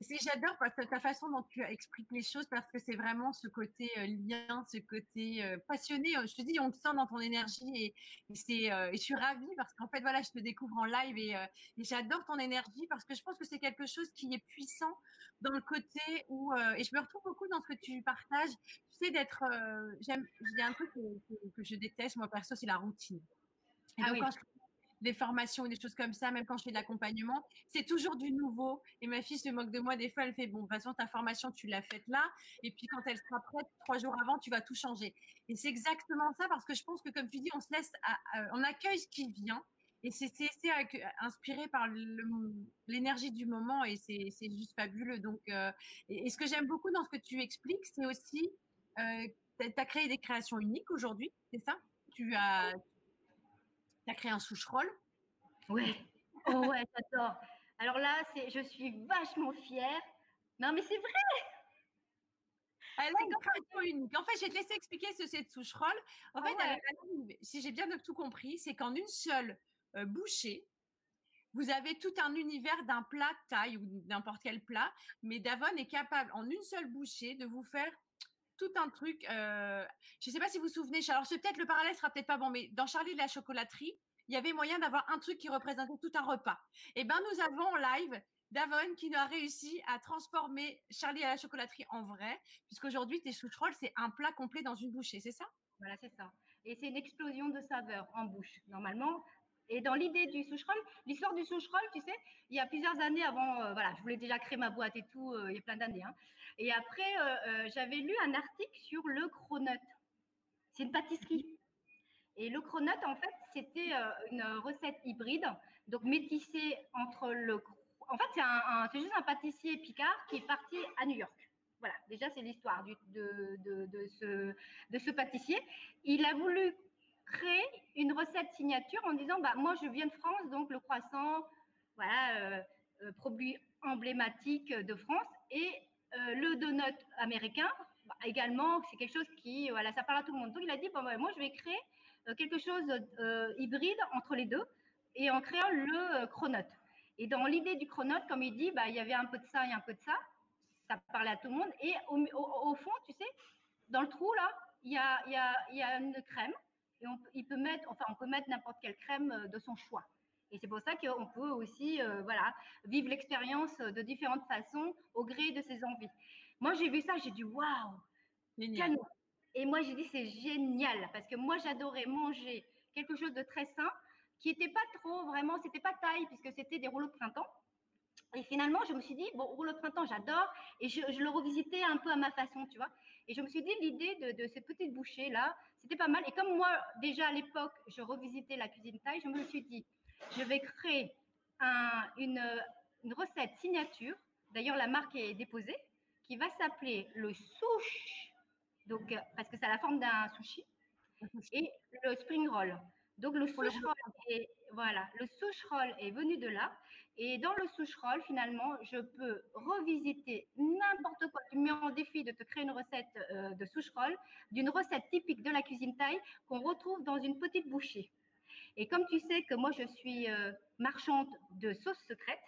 J'adore ta façon dont tu expliques les choses parce que c'est vraiment ce côté euh, lien, ce côté euh, passionné. Je te dis, on te sent dans ton énergie et, et, euh, et je suis ravie parce qu'en fait, voilà, je te découvre en live et, et j'adore ton énergie parce que je pense que c'est quelque chose qui est puissant dans le côté où, et je me retrouve beaucoup dans ce que tu partages, tu sais, d'être, j'aime, il y a un truc que, je déteste, moi perso, c'est la routine. Et ah donc, quand je des formations ou des choses comme ça, même quand je fais de l'accompagnement, c'est toujours du nouveau. Et ma fille se moque de moi des fois, elle fait bon, de toute façon, ta formation, tu l'as faite là, et puis quand elle sera prête, trois jours avant, tu vas tout changer. Et c'est exactement ça, parce que je pense que comme tu dis, on se laisse, on accueille ce qui vient. Et c'est inspiré par l'énergie du moment et c'est juste fabuleux. Donc, euh, et, ce que j'aime beaucoup dans ce que tu expliques, c'est aussi, euh, tu as créé des créations uniques aujourd'hui, c'est ça? Tu as, tu as créé un souche-roll Ouais. Oh ouais, j'adore. Alors là, c'est, je suis vachement fière. Non, mais c'est vrai. Elle a une unique. En fait, je vais te laisser expliquer ce c'est de souche-roll. En ah fait, si j'ai bien tout compris, c'est qu'en une seule euh, bouchée, vous avez tout un univers d'un plat de taille ou n'importe quel plat, mais Davon est capable en une seule bouchée de vous faire tout un truc. Euh, je ne sais pas si vous vous souvenez, alors c'est peut-être le parallèle sera peut-être pas bon, mais dans Charlie de la chocolaterie, il y avait moyen d'avoir un truc qui représentait tout un repas. Et eh ben nous avons en live Davon qui a réussi à transformer Charlie à la chocolaterie en vrai, puisqu'aujourd'hui tes choucherolles c'est un plat complet dans une bouchée, c'est ça? Voilà, c'est ça. Et c'est une explosion de saveurs en bouche. Normalement, et dans l'idée du soucheroll, l'histoire du soucheroll, tu sais, il y a plusieurs années avant, euh, voilà, je voulais déjà créer ma boîte et tout, euh, il y a plein d'années. Hein. Et après, euh, j'avais lu un article sur le cronut. C'est une pâtisserie. Et le cronut, en fait, c'était une recette hybride, donc métissée entre le. En fait, c'est juste un pâtissier picard qui est parti à New York. Voilà, déjà, c'est l'histoire de, de, ce, de ce pâtissier. Il a voulu créer une recette signature en disant bah, Moi, je viens de France, donc le croissant, voilà, euh, euh, produit emblématique de France. Et euh, le donut américain, bah, également, c'est quelque chose qui, voilà, ça parle à tout le monde. Donc, il a dit bon, bah, Moi, je vais créer quelque chose hybride entre les deux et en créant le cronut. Et dans l'idée du cronut, comme il dit, bah, il y avait un peu de ça et un peu de ça. Ça parlait à tout le monde. Et au, fond, tu sais, dans le trou, là, il y a, une crème et on, il peut mettre, enfin, on peut mettre n'importe quelle crème euh, de son choix. Et c'est pour ça qu'on peut aussi, euh, voilà, vivre l'expérience de différentes façons au gré de ses envies. Moi, j'ai vu ça, j'ai dit waouh, Et moi, j'ai dit c'est génial parce que moi, j'adorais manger quelque chose de très sain qui n'était pas trop vraiment, c'était pas taille puisque c'était des rouleaux de printemps. Et finalement, je me suis dit, bon, rouleau de printemps, j'adore. Et je, je, le revisitais un peu à ma façon, tu vois. Et je me suis dit, l'idée de, de ces petites bouchées-là, c'était pas mal. Et comme moi, déjà à l'époque, je revisitais la cuisine thaï, je me suis dit, je vais créer une, recette signature. D'ailleurs, la marque est déposée, qui va s'appeler le souche, donc, parce que c'est la forme d'un sushi, et le spring roll. Donc le souche roll est, voilà, le souche roll est venu de là. Et dans le souche roll, finalement, je peux revisiter n'importe quoi. Tu me mets en défi de te créer une recette euh, de souche roll, d'une recette typique de la cuisine thaï qu'on retrouve dans une petite bouchée. Et comme tu sais que moi je suis euh, marchande de sauces secrètes,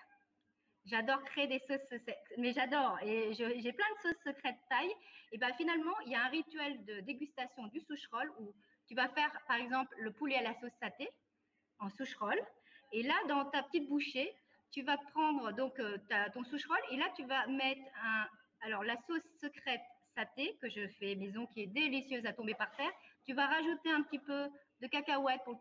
J'adore créer des sauces, mais j'adore. Et j'ai plein de sauces secrètes taille. Et ben finalement, il y a un rituel de dégustation du souche-roll où tu vas faire, par exemple, le poulet à la sauce saté en souche-roll. Et là, dans ta petite bouchée, tu vas prendre donc euh, ton souche-roll et là, tu vas mettre un, alors la sauce secrète saté que je fais maison qui est délicieuse à tomber par terre. Tu vas rajouter un petit peu de cacahuètes pour le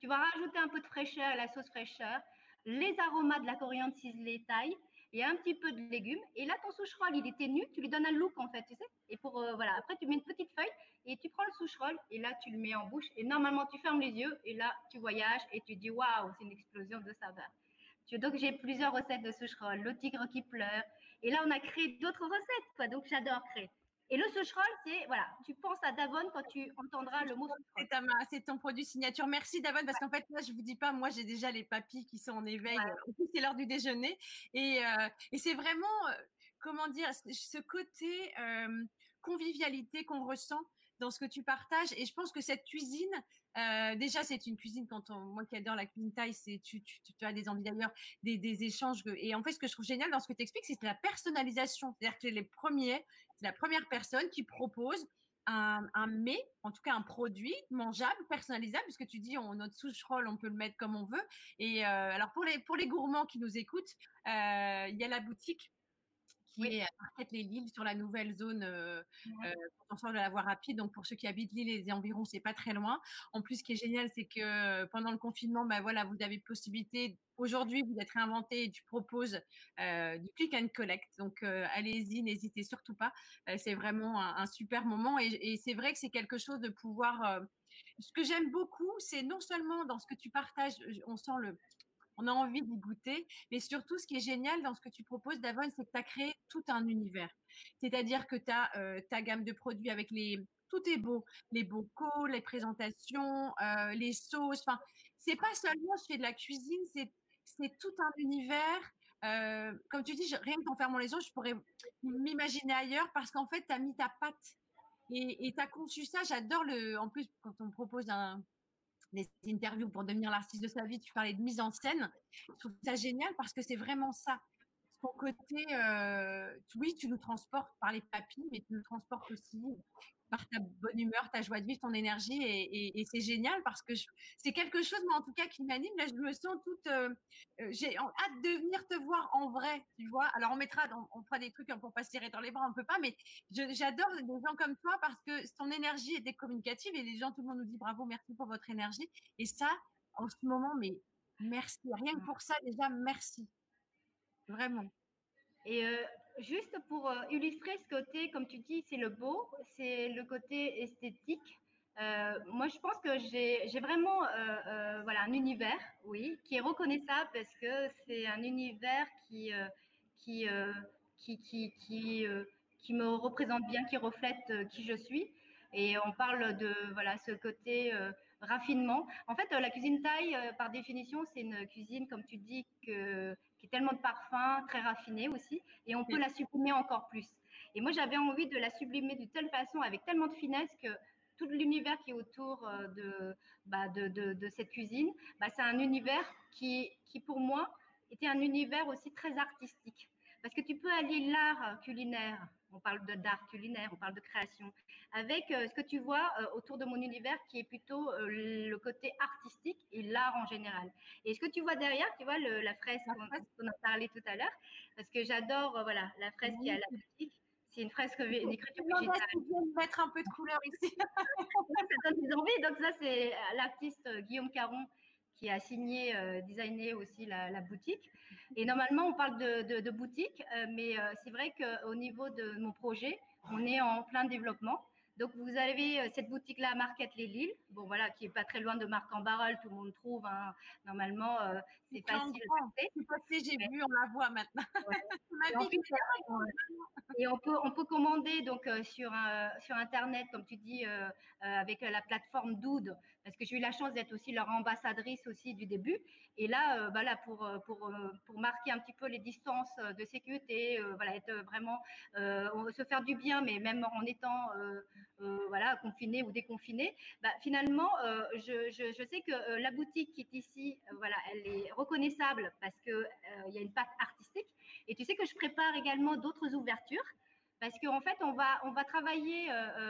Tu vas rajouter un peu de fraîcheur, la sauce fraîcheur, les aromas de la coriandre ciselée taille et un petit peu de légumes. Et là, ton souche-roll, il était nu, tu lui donnes un look en fait, tu sais. Et pour euh, voilà, après tu mets une petite feuille et tu prends le souche-roll et là tu le mets en bouche et normalement tu fermes les yeux et là tu voyages et tu dis waouh, c'est une explosion de saveur. Donc j'ai plusieurs recettes de souche-roll, le tigre qui pleure. Et là on a créé d'autres recettes quoi. Donc j'adore créer. Et le souche-roll, c'est, voilà, tu penses à Davon quand tu entendras le mot C'est ton produit signature. Merci Davon, parce qu'en fait, là, je vous dis pas, moi, j'ai déjà les papilles qui sont en éveil. c'est l'heure du déjeuner. Et, euh, et c'est vraiment, euh, comment dire, ce côté euh, convivialité qu'on ressent dans ce que tu partages. Et je pense que cette cuisine, euh, déjà, c'est une cuisine, quand on, moi qui adore la cuisine taille, c'est, tu, tu, as des envies d'ailleurs, des, échanges. Et en fait, ce que je trouve génial dans ce que tu expliques, c'est la personnalisation. C'est-à-dire que les premiers, c'est la première personne qui propose un, un mets, en tout cas un produit mangeable, personnalisable, puisque tu dis on, notre souche roll, on peut le mettre comme on veut. Et euh, alors pour les, pour les gourmands qui nous écoutent, euh, il y a la boutique qui est Marquette les Lilles sur la nouvelle zone euh, euh, sort de la voie rapide. Donc pour ceux qui habitent Lille et les environs, c'est pas très loin. En plus, ce qui est génial, c'est que pendant le confinement, bah voilà, vous avez possibilité aujourd'hui vous êtes réinventé et tu proposes euh, du click and collect. Donc allez-y, n'hésitez surtout pas. c'est vraiment un, super moment et, et c'est vrai que c'est quelque chose de pouvoir. ce que j'aime beaucoup, c'est non seulement dans ce que tu partages, on sent le on a envie d'y goûter. Mais surtout, ce qui est génial dans ce que tu proposes, Davon, c'est que tu as créé tout un univers. C'est-à-dire que tu as euh, ta gamme de produits avec les. Tout est beau. Les bocaux, les présentations, euh, les sauces. Enfin, c'est pas seulement je fais de la cuisine, c'est, c'est tout un univers. Euh, comme tu dis, rien qu'en fermant les yeux, je pourrais m'imaginer ailleurs parce qu'en fait, tu as mis ta patte et tu as conçu ça. J'adore le. En plus, quand on propose un, des interviews pour devenir l'artiste de sa vie, tu parlais de mise en scène. Je trouve ça génial parce que c'est vraiment ça. Ton côté, euh, oui, tu nous transportes par les papilles, mais tu nous transportes aussi par ta bonne humeur, ta joie de vivre, ton énergie. Et, c'est génial parce que c'est quelque chose, moi en tout cas, qui m'anime. Là, je me sens toute. Euh, euh, j'ai hâte de venir te voir en vrai, tu vois. Alors, on mettra, on, fera des trucs pour pas se tirer dans les bras, on peut pas, mais j'adore des gens comme toi parce que ton énergie était communicative et les gens, tout le monde nous dit bravo, merci pour votre énergie. Et ça, en ce moment, mais merci. Rien que pour ça, déjà, merci. Vraiment. Et euh, juste pour euh, illustrer ce côté, comme tu dis, c'est le beau, c'est le côté esthétique. Euh, moi, je pense que j'ai vraiment euh, voilà, un univers, oui, qui est reconnaissable parce que c'est un univers qui, qui, qui, qui, qui, qui, me représente bien, qui reflète qui je suis. Et on parle de voilà, ce côté raffinement. En fait, la cuisine thaï, par définition, c'est une cuisine, comme tu dis, que qui est tellement de parfum, très raffiné aussi, et on peut la sublimer encore plus. Et moi, j'avais envie de la sublimer de telle façon, avec tellement de finesse que tout l'univers qui est autour euh, de, bah, de, de, cette cuisine, bah, c'est un univers qui, qui, pour moi, était un univers aussi très artistique. Parce que tu peux allier l'art culinaire on parle d'art culinaire, on parle de création, avec euh, ce que tu vois euh, autour de mon univers qui est plutôt euh, le côté artistique et l'art en général. Et ce que tu vois derrière, tu vois la fresque qu'on a parlé tout à l'heure, parce que j'adore voilà la fresque qui est à la boutique. C'est une fresque d'écriture végétale. Je mettre un peu de couleur ici. ça donne des envies. Donc ça, c'est l'artiste Guillaume Caron qui a signé, designé aussi la boutique. Et normalement, on parle de, boutique, euh, mais euh, c'est vrai qu'au niveau de mon projet, on est en plein développement. Donc, vous avez euh, cette boutique-là, Market Les Lilles, bon, voilà, qui est pas très loin de Marc en Barrel, tout le monde trouve. Hein. Normalement, c'est facile. J'ai vu, on la voit maintenant. Et, on, peut, on peut commander donc sur, sur Internet, comme tu dis, avec la plateforme Doud, parce que j'ai eu la chance d'être aussi leur ambassadrice aussi du début. Et là, euh, bah pour, euh, pour, euh, pour, marquer un petit peu les distances de sécurité, voilà, être vraiment, se faire du bien, mais même en étant voilà, confinés ou déconfinés, bah, finalement, je, je, sais que la boutique qui est ici, voilà, elle est reconnaissable parce qu'il il y a une patte artistique. Et tu sais que je prépare également d'autres ouvertures parce qu'en fait, on va, on va travailler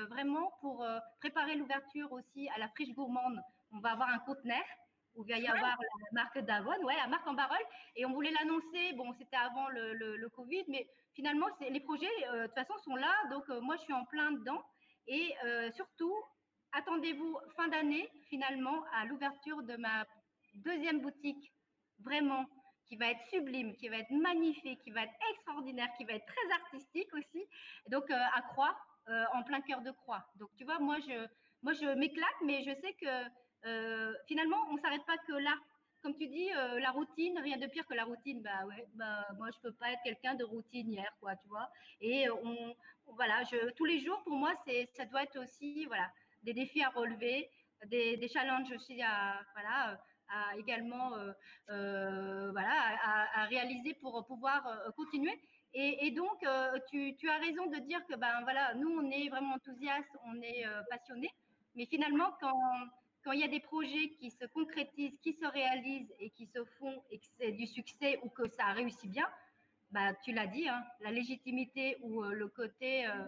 vraiment pour préparer l'ouverture aussi à la friche gourmande. On va avoir un conteneur où il va y avoir la marque Davon, ouais, la marque en barrel. Et on voulait l'annoncer, bon, c'était avant le, le, Covid, mais finalement, les projets, de toute façon, sont là. Donc, moi, je suis en plein dedans. Et surtout, attendez-vous fin d'année, finalement, à l'ouverture de ma deuxième boutique, vraiment, qui va être sublime, qui va être magnifique, qui va être extraordinaire, qui va être très artistique aussi. donc, à Croix, en plein cœur de Croix. Donc, tu vois, moi, je, moi, je m'éclate, mais je sais que finalement, on ne s'arrête pas que là. Comme tu dis, la routine, rien de pire que la routine. Bah ouais, bah, moi, je peux pas être quelqu'un de routinière, quoi, tu vois. Et on, voilà, je, tous les jours, pour moi, ça doit être aussi, voilà, des défis à relever, des, des challenges aussi à, voilà, à également, voilà, à, réaliser pour pouvoir continuer. Et, donc, tu, as raison de dire que, ben voilà, nous, on est vraiment enthousiastes, on est passionnés, mais finalement, quand quand il y a des projets qui se concrétisent, qui se réalisent et qui se font et que c'est du succès ou que ça réussit bien, bah, tu l'as dit, hein, la légitimité ou euh, le côté euh,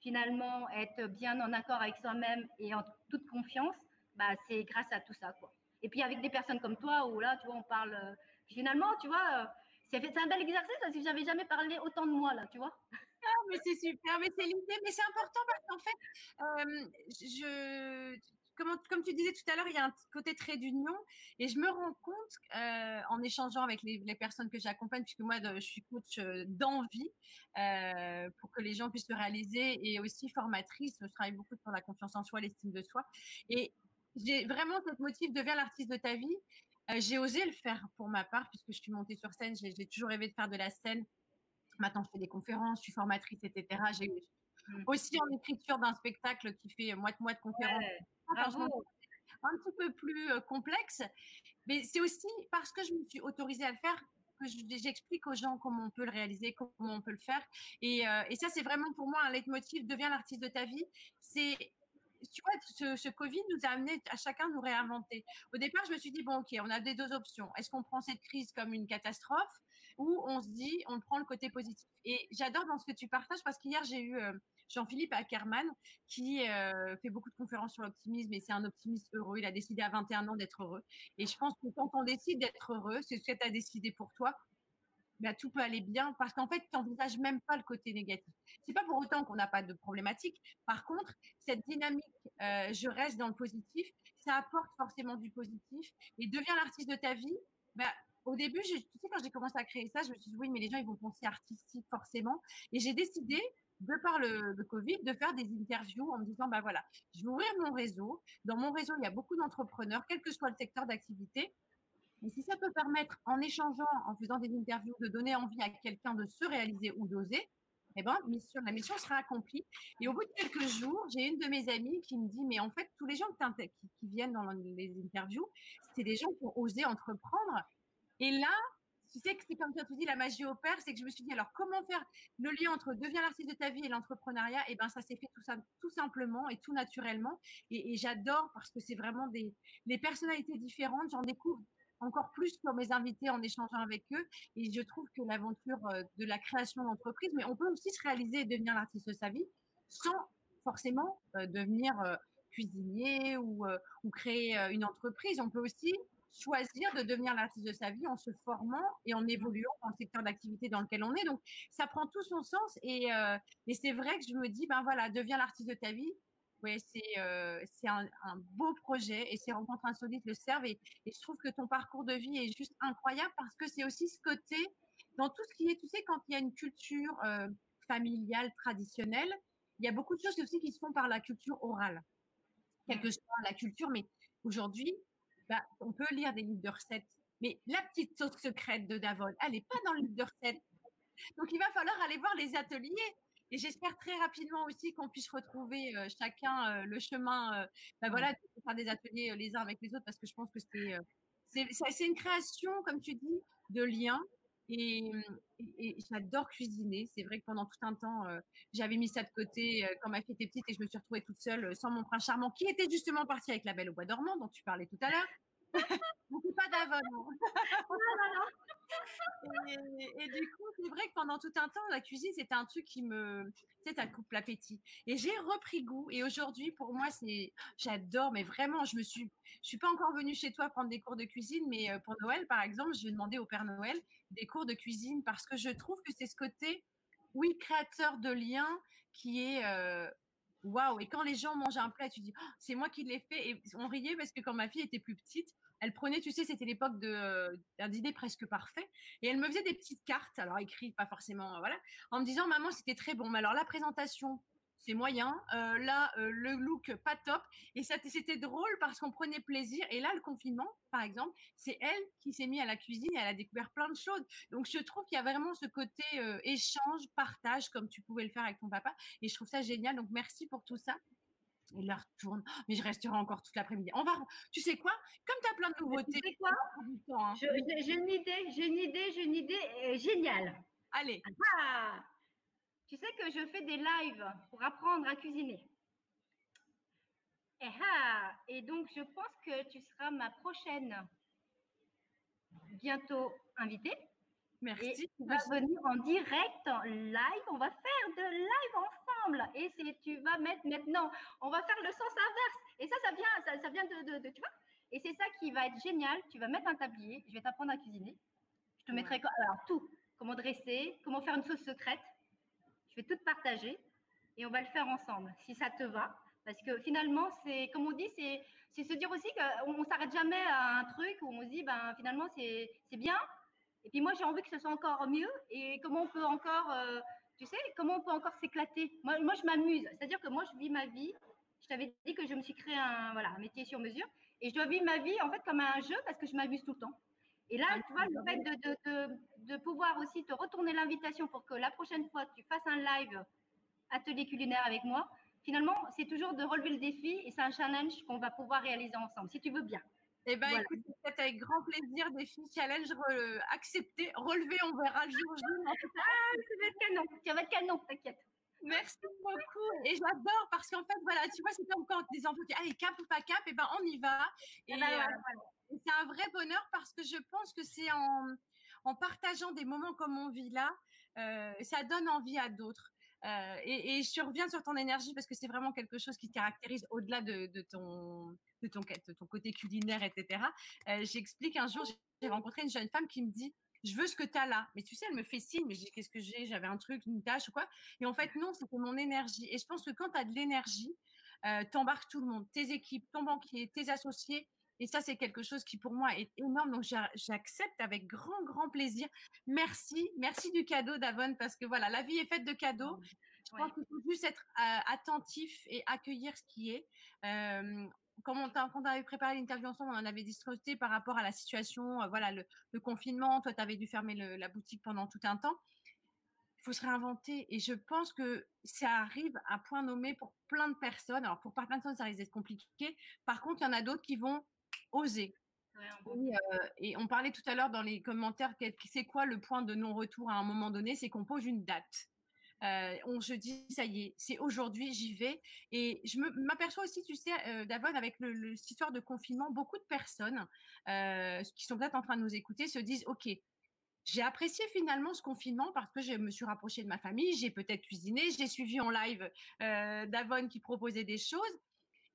finalement être bien en accord avec soi-même et en toute confiance, bah, c'est grâce à tout ça. Quoi. Et puis avec des personnes comme toi, où là, tu vois, on parle, euh, finalement, tu vois, c'est un bel exercice parce que j'avais jamais parlé autant de moi, là, tu vois. Ah, mais c'est super, mais c'est l'idée, mais c'est important parce qu'en fait, je, comme, tu disais tout à l'heure, il y a un côté très d'union et je me rends compte euh, en échangeant avec les, personnes que j'accompagne, puisque moi je suis coach euh, d'envie euh, pour que les gens puissent se réaliser et aussi formatrice. Je travaille beaucoup sur la confiance en soi, l'estime de soi et j'ai vraiment cette motif deviens l'artiste de ta vie. j'ai osé le faire pour ma part puisque je suis montée sur scène. J'ai toujours rêvé de faire de la scène. Maintenant, je fais des conférences, je suis formatrice, etc. J'ai mmh. aussi en écriture d'un spectacle qui fait moite-moite conférence un petit peu plus complexe. Mais c'est aussi parce que je me suis autorisée à le faire que j'explique aux gens comment on peut le réaliser, comment on peut le faire. Et, et ça, c'est vraiment pour moi un leitmotiv, deviens l'artiste de ta vie. C'est tu vois, ce, Covid nous a amené à chacun nous réinventer. Au départ, je me suis dit, bon, ok, on a des deux options. Est-ce qu'on prend cette crise comme une catastrophe ou on se dit, on prend le côté positif? Et j'adore dans ce que tu partages parce qu'hier, j'ai eu Jean-Philippe Ackerman, qui euh, fait beaucoup de conférences sur l'optimisme et c'est un optimiste heureux. Il a décidé à 21 ans d'être heureux. Et je pense que quand on décide d'être heureux, c'est ce que tu as décidé pour toi, bah, tout peut aller bien parce qu'en fait, tu n'envisages même pas le côté négatif. C'est pas pour autant qu'on n'a pas de problématique. Par contre, cette dynamique, euh, je reste dans le positif, ça apporte forcément du positif et deviens l'artiste de ta vie. Bah, au début, tu sais, quand j'ai commencé à créer ça, je me suis dit, oui, mais les gens, ils vont penser artistique forcément. Et j'ai décidé de par le, Covid, de faire des interviews en me disant, bah voilà, je vais ouvrir mon réseau. Dans mon réseau, il y a beaucoup d'entrepreneurs, quel que soit le secteur d'activité. Et si ça peut permettre, en échangeant, en faisant des interviews, de donner envie à quelqu'un de se réaliser ou d'oser, eh ben, la mission sera accomplie. Et au bout de quelques jours, j'ai une de mes amies qui me dit, mais en fait, tous les gens qui, viennent dans les interviews, c'est des gens qui ont osé entreprendre. Et là, tu sais que c'est comme tu dis, la magie opère, c'est que je me suis dit, alors comment faire le lien entre deviens l'artiste de ta vie et l'entrepreneuriat? Eh ben ça s'est fait tout, simplement et tout naturellement. Et, j'adore parce que c'est vraiment des les personnalités différentes. J'en découvre encore plus sur mes invités en échangeant avec eux. Et je trouve que l'aventure euh, de la création d'entreprise, mais on peut aussi se réaliser et devenir l'artiste de sa vie sans forcément euh, devenir euh, cuisinier ou, créer une entreprise. On peut aussi choisir de devenir l'artiste de sa vie en se formant et en évoluant dans le secteur d'activité dans lequel on est. Donc, ça prend tout son sens. Et, et c'est vrai que je me dis, ben voilà, deviens l'artiste de ta vie. Ouais, c'est euh, un, un, beau projet et ces rencontres insolites le servent. Et, et, je trouve que ton parcours de vie est juste incroyable parce que c'est aussi ce côté, dans tout ce qui est, tu sais, quand il y a une culture euh, familiale, traditionnelle, il y a beaucoup de choses aussi qui se font par la culture orale. Quelle que soit la culture, mais aujourd'hui, bah, on peut lire des livres de recettes, mais la petite sauce secrète de Davon, elle n'est pas dans le livre de recettes. Donc, il va falloir aller voir les ateliers. Et j'espère très rapidement aussi qu'on puisse retrouver euh, chacun euh, le chemin, euh, bah, voilà, de faire des ateliers les uns avec les autres, parce que je pense que c'est c'est une création, comme tu dis, de liens, Et, j'adore cuisiner. C'est vrai que pendant tout un temps, j'avais mis ça de côté quand ma fille était petite et je me suis retrouvée toute seule sans mon prince charmant qui était justement parti avec la belle au bois dormant dont tu parlais tout à l'heure. Donc, pas d'avant. et, du coup, c'est vrai que pendant tout un temps, la cuisine, c'était un truc qui me, tu sais, ça coupe l'appétit. Et j'ai repris goût. Et aujourd'hui, pour moi, c'est, j'adore, mais vraiment, je me suis, je suis pas encore venue chez toi prendre des cours de cuisine, mais euh, pour Noël, par exemple, je vais demander au Père Noël des cours de cuisine parce que je trouve que c'est ce côté, oui, créateur de liens qui est, euh, waouh. Et quand les gens mangent un plat, tu dis, oh, c'est moi qui l'ai fait. Et on riait parce que quand ma fille était plus petite, elle prenait, tu sais, c'était l'époque d'un dîner presque parfait, et elle me faisait des petites cartes, alors écrites, pas forcément, voilà, en me disant, maman, c'était très bon, mais alors la présentation, c'est moyen. Euh, là, euh, le look, pas top. Et c'était drôle parce qu'on prenait plaisir. Et là, le confinement, par exemple, c'est elle qui s'est mise à la cuisine et elle a découvert plein de choses. Donc, je trouve qu'il y a vraiment ce côté euh, échange, partage, comme tu pouvais le faire avec ton papa. Et je trouve ça génial. Donc, merci pour tout ça. Et là retourne. Mais je resterai encore toute l'après-midi. On va. Tu sais quoi? Comme tu as plein de nouveautés. Tu sais quoi? hein. J'ai une idée, j'ai une idée, j'ai une idée géniale. Allez. Ah tu sais que je fais des lives pour apprendre à cuisiner. Et, eh ah, et donc, je pense que tu seras ma prochaine bientôt invitée. Merci. Et tu vas venir en direct, en live. On va faire de live ensemble. Et tu vas mettre maintenant, on va faire le sens inverse. Et ça, ça vient, ça, vient de, de, tu vois. Et c'est ça qui va être génial. Tu vas mettre un tablier. Je vais t'apprendre à cuisiner. Je te mettrai alors tout. Comment dresser, comment faire une sauce secrète, je vais tout partager et on va le faire ensemble, si ça te va. Parce que finalement, c'est, comme on dit, c'est, se dire aussi qu'on ne s'arrête jamais à un truc où on se dit, ben, finalement, c'est, bien. Et puis moi, j'ai envie que ce soit encore mieux. Et comment on peut encore, euh, tu sais, comment on peut encore s'éclater? Moi, moi, je m'amuse. C'est-à-dire que moi, je vis ma vie. Je t'avais dit que je me suis créé un, voilà, un métier sur mesure. Et je dois vivre ma vie, en fait, comme un jeu parce que je m'amuse tout le temps. Et là, tu vois, le fait de, de, pouvoir aussi te retourner l'invitation pour que la prochaine fois, tu fasses un live atelier culinaire avec moi, finalement, c'est toujours de relever le défi et c'est un challenge qu'on va pouvoir réaliser ensemble, si tu veux bien. Eh bien, écoute, c'est avec grand plaisir, défi, challenge accepté, relevé, on verra le jour J. Ah, ça va être canon, ça va être canon, t'inquiète. Merci beaucoup. Et j'adore parce qu'en fait, voilà, tu vois, c'est comme quand des enfants disent, allez, cap ou pas cap, et eh ben on y va. Et, eh ben, euh, c'est un vrai bonheur parce que je pense que c'est en, en, partageant des moments comme on vit là, euh, ça donne envie à d'autres. Euh, et, je reviens sur ton énergie parce que c'est vraiment quelque chose qui te caractérise au-delà de, de, ton, de, ton, de ton côté culinaire, etc. Euh, j'explique un jour, j'ai rencontré une jeune femme qui me dit je veux ce que tu as là. Mais tu sais, elle me fait signe, mais je dis, qu'est-ce que j'ai? J'avais un truc, une tâche ou quoi? Et en fait, non, c'était mon énergie. Et je pense que quand tu as de l'énergie, euh, t'embarques tout le monde, tes équipes, ton banquier, tes associés, et ça, c'est quelque chose qui pour moi est énorme. Donc, j'accepte avec grand, grand plaisir. Merci. Merci du cadeau, Davon, parce que voilà, la vie est faite de cadeaux. Je pense qu'il faut juste être euh, attentif et accueillir ce qui est. Euh, quand on, quand on avait préparé l'interview ensemble, on en avait discuté par rapport à la situation, euh, voilà, le, confinement. Toi, tu avais dû fermer la boutique pendant tout un temps. Il faut se réinventer. Et je pense que ça arrive à point nommé pour plein de personnes. Alors, pour plein de personnes, ça risque d'être compliqué. Par contre, il y en a d'autres qui vont oser. Euh, et, on parlait tout à l'heure dans les commentaires, c'est quoi le point de non-retour à un moment donné C'est qu'on pose une date. Euh, on se dit, ça y est, c'est aujourd'hui, j'y vais. Et je m'aperçois aussi, tu sais, euh, Davon, avec le, cette histoire de confinement, beaucoup de personnes qui sont peut-être en train de nous écouter se disent, OK, j'ai apprécié finalement ce confinement parce que je me suis rapprochée de ma famille, j'ai peut-être cuisiné, j'ai suivi en live Davon qui proposait des choses.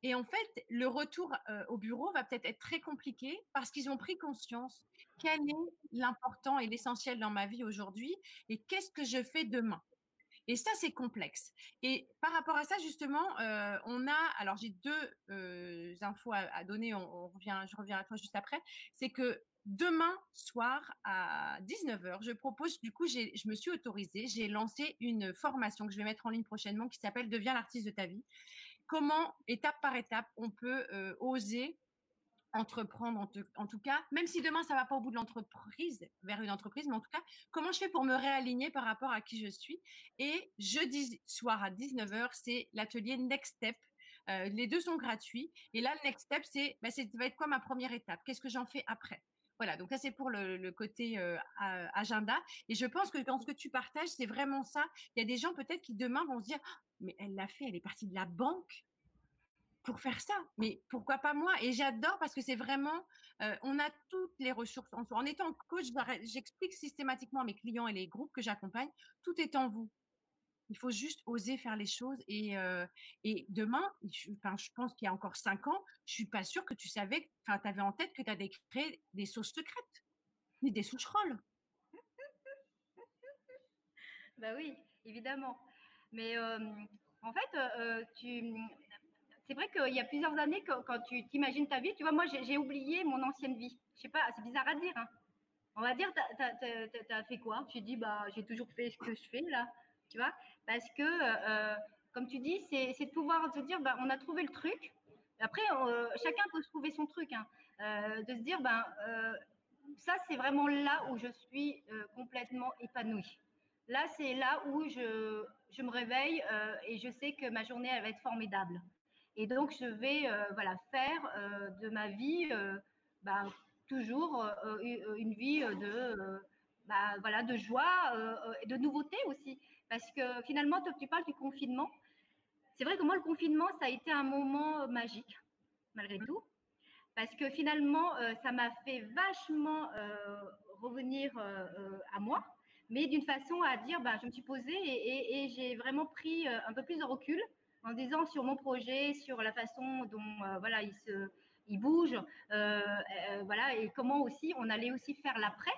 Et en fait, le retour au bureau va peut-être être très compliqué parce qu'ils ont pris conscience quel est l'important et l'essentiel dans ma vie aujourd'hui et qu'est-ce que je fais demain. Et ça, c'est complexe. Et par rapport à ça, justement, on a, alors j'ai deux infos à, donner, on, revient, je reviens à toi juste après, c'est que demain soir à 19h, je propose, du coup, je me suis autorisée, j'ai lancé une formation que je vais mettre en ligne prochainement qui s'appelle Deviens l'artiste de ta vie comment, étape par étape, on peut euh, oser entreprendre, en, tout cas, même si demain ça va pas au bout de l'entreprise, vers une entreprise, mais en tout cas, comment je fais pour me réaligner par rapport à qui je suis? Et jeudi soir à 19h, c'est l'atelier Next Step. Euh, les deux sont gratuits. Et là, le Next Step, c'est, bah, ça va être quoi ma première étape? Qu'est-ce que j'en fais après? Voilà, donc ça c'est pour le, côté agenda. Et je pense que dans ce que tu partages, c'est vraiment ça. Il y a des gens peut-être qui demain vont se dire, «Oh, mais elle l'a fait, elle est partie de la banque pour faire ça. Mais pourquoi pas moi? Et j'adore parce que c'est vraiment, on a toutes les ressources en soi. En étant coach, j'explique systématiquement à mes clients et les groupes que j'accompagne, tout est en vous. Il faut juste oser faire les choses. Et, et demain, je, pense qu'il y a encore cinq ans, je suis pas sûre que tu savais, enfin, tu avais en tête que tu avais créé des sauces secrètes, ni des soucherolles. bah oui, évidemment. Mais en fait, tu, c'est vrai qu'il y a plusieurs années, quand, tu t'imagines ta vie, tu vois, moi, j'ai oublié mon ancienne vie. Je sais pas, c'est bizarre à dire. Hein. On va dire, tu as, fait quoi? Tu dis, bah, j'ai toujours fait ce que je fais là, tu vois Parce que, euh, comme tu dis, c'est de pouvoir se dire, bah, on a trouvé le truc. Après, euh, chacun peut trouver son truc. Hein. Euh, de se dire, ben, ça, c'est vraiment là où je suis complètement épanouie. Là, c'est là où je, je me réveille et je sais que ma journée, elle va être formidable. Et donc, je vais voilà, faire de ma vie bah, toujours une vie de, bah, voilà, de joie et de nouveauté aussi. Parce que finalement, tu parles du confinement. C'est vrai que moi, le confinement, ça a été un moment magique, malgré tout. Parce que finalement, ça m'a fait vachement revenir à moi, mais d'une façon à dire, bah, je me suis posée et, j'ai vraiment pris un peu plus de recul en disant sur mon projet, sur la façon dont euh, voilà, il, se, il bouge, euh, euh, voilà, et comment aussi on allait aussi faire l'après,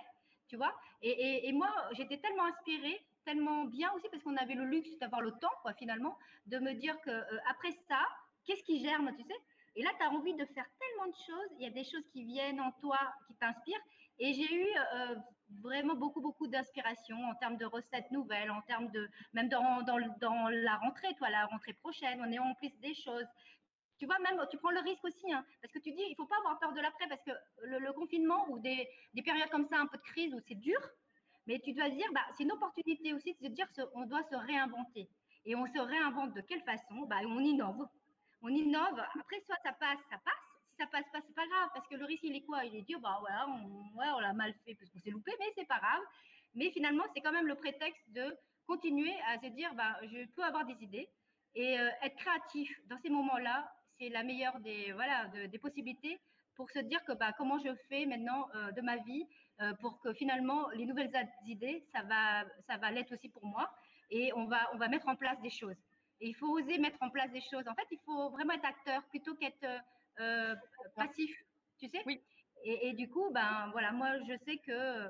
tu vois. Et, moi, j'étais tellement inspirée, tellement bien aussi, parce qu'on avait le luxe d'avoir le temps, finalement, de me dire que après ça, qu'est-ce qui germe, tu sais? Et là, tu as envie de faire tellement de choses. Il y a des choses qui viennent en toi, qui t'inspirent. Et j'ai eu vraiment beaucoup, beaucoup d'inspiration en termes de recettes nouvelles, en termes de, même dans, dans, la rentrée, toi, la rentrée prochaine, on est en plus des choses. Tu vois, même, tu prends le risque aussi, hein, parce que tu dis, il faut pas avoir peur de l'après, parce que le, confinement ou des, des, périodes comme ça, un peu de crise où c'est dur, mais tu dois dire, bah, c'est une opportunité aussi de se dire, on doit se réinventer. Et on se réinvente de quelle façon? Bah, On innove. On innove. Après, soit ça passe, ça passe ça passe pas, c'est pas grave, parce que le risque, il est quoi? Il est dur, bah on, ouais, on l'a mal fait parce qu'on s'est loupé, mais c'est pas grave. Mais finalement, c'est quand même le prétexte de continuer à se dire, bah, je peux avoir des idées et euh, être créatif dans ces moments-là, c'est la meilleure des, voilà, des possibilités pour se dire que bah, comment je fais maintenant euh, de ma vie euh, pour que finalement les nouvelles idées, ça va, ça va l'être aussi pour moi et on va, on va mettre en place des choses. Et il faut oser mettre en place des choses. En fait, il faut vraiment être acteur plutôt qu'être euh, passif, tu sais oui. et, du coup, ben voilà, moi je sais que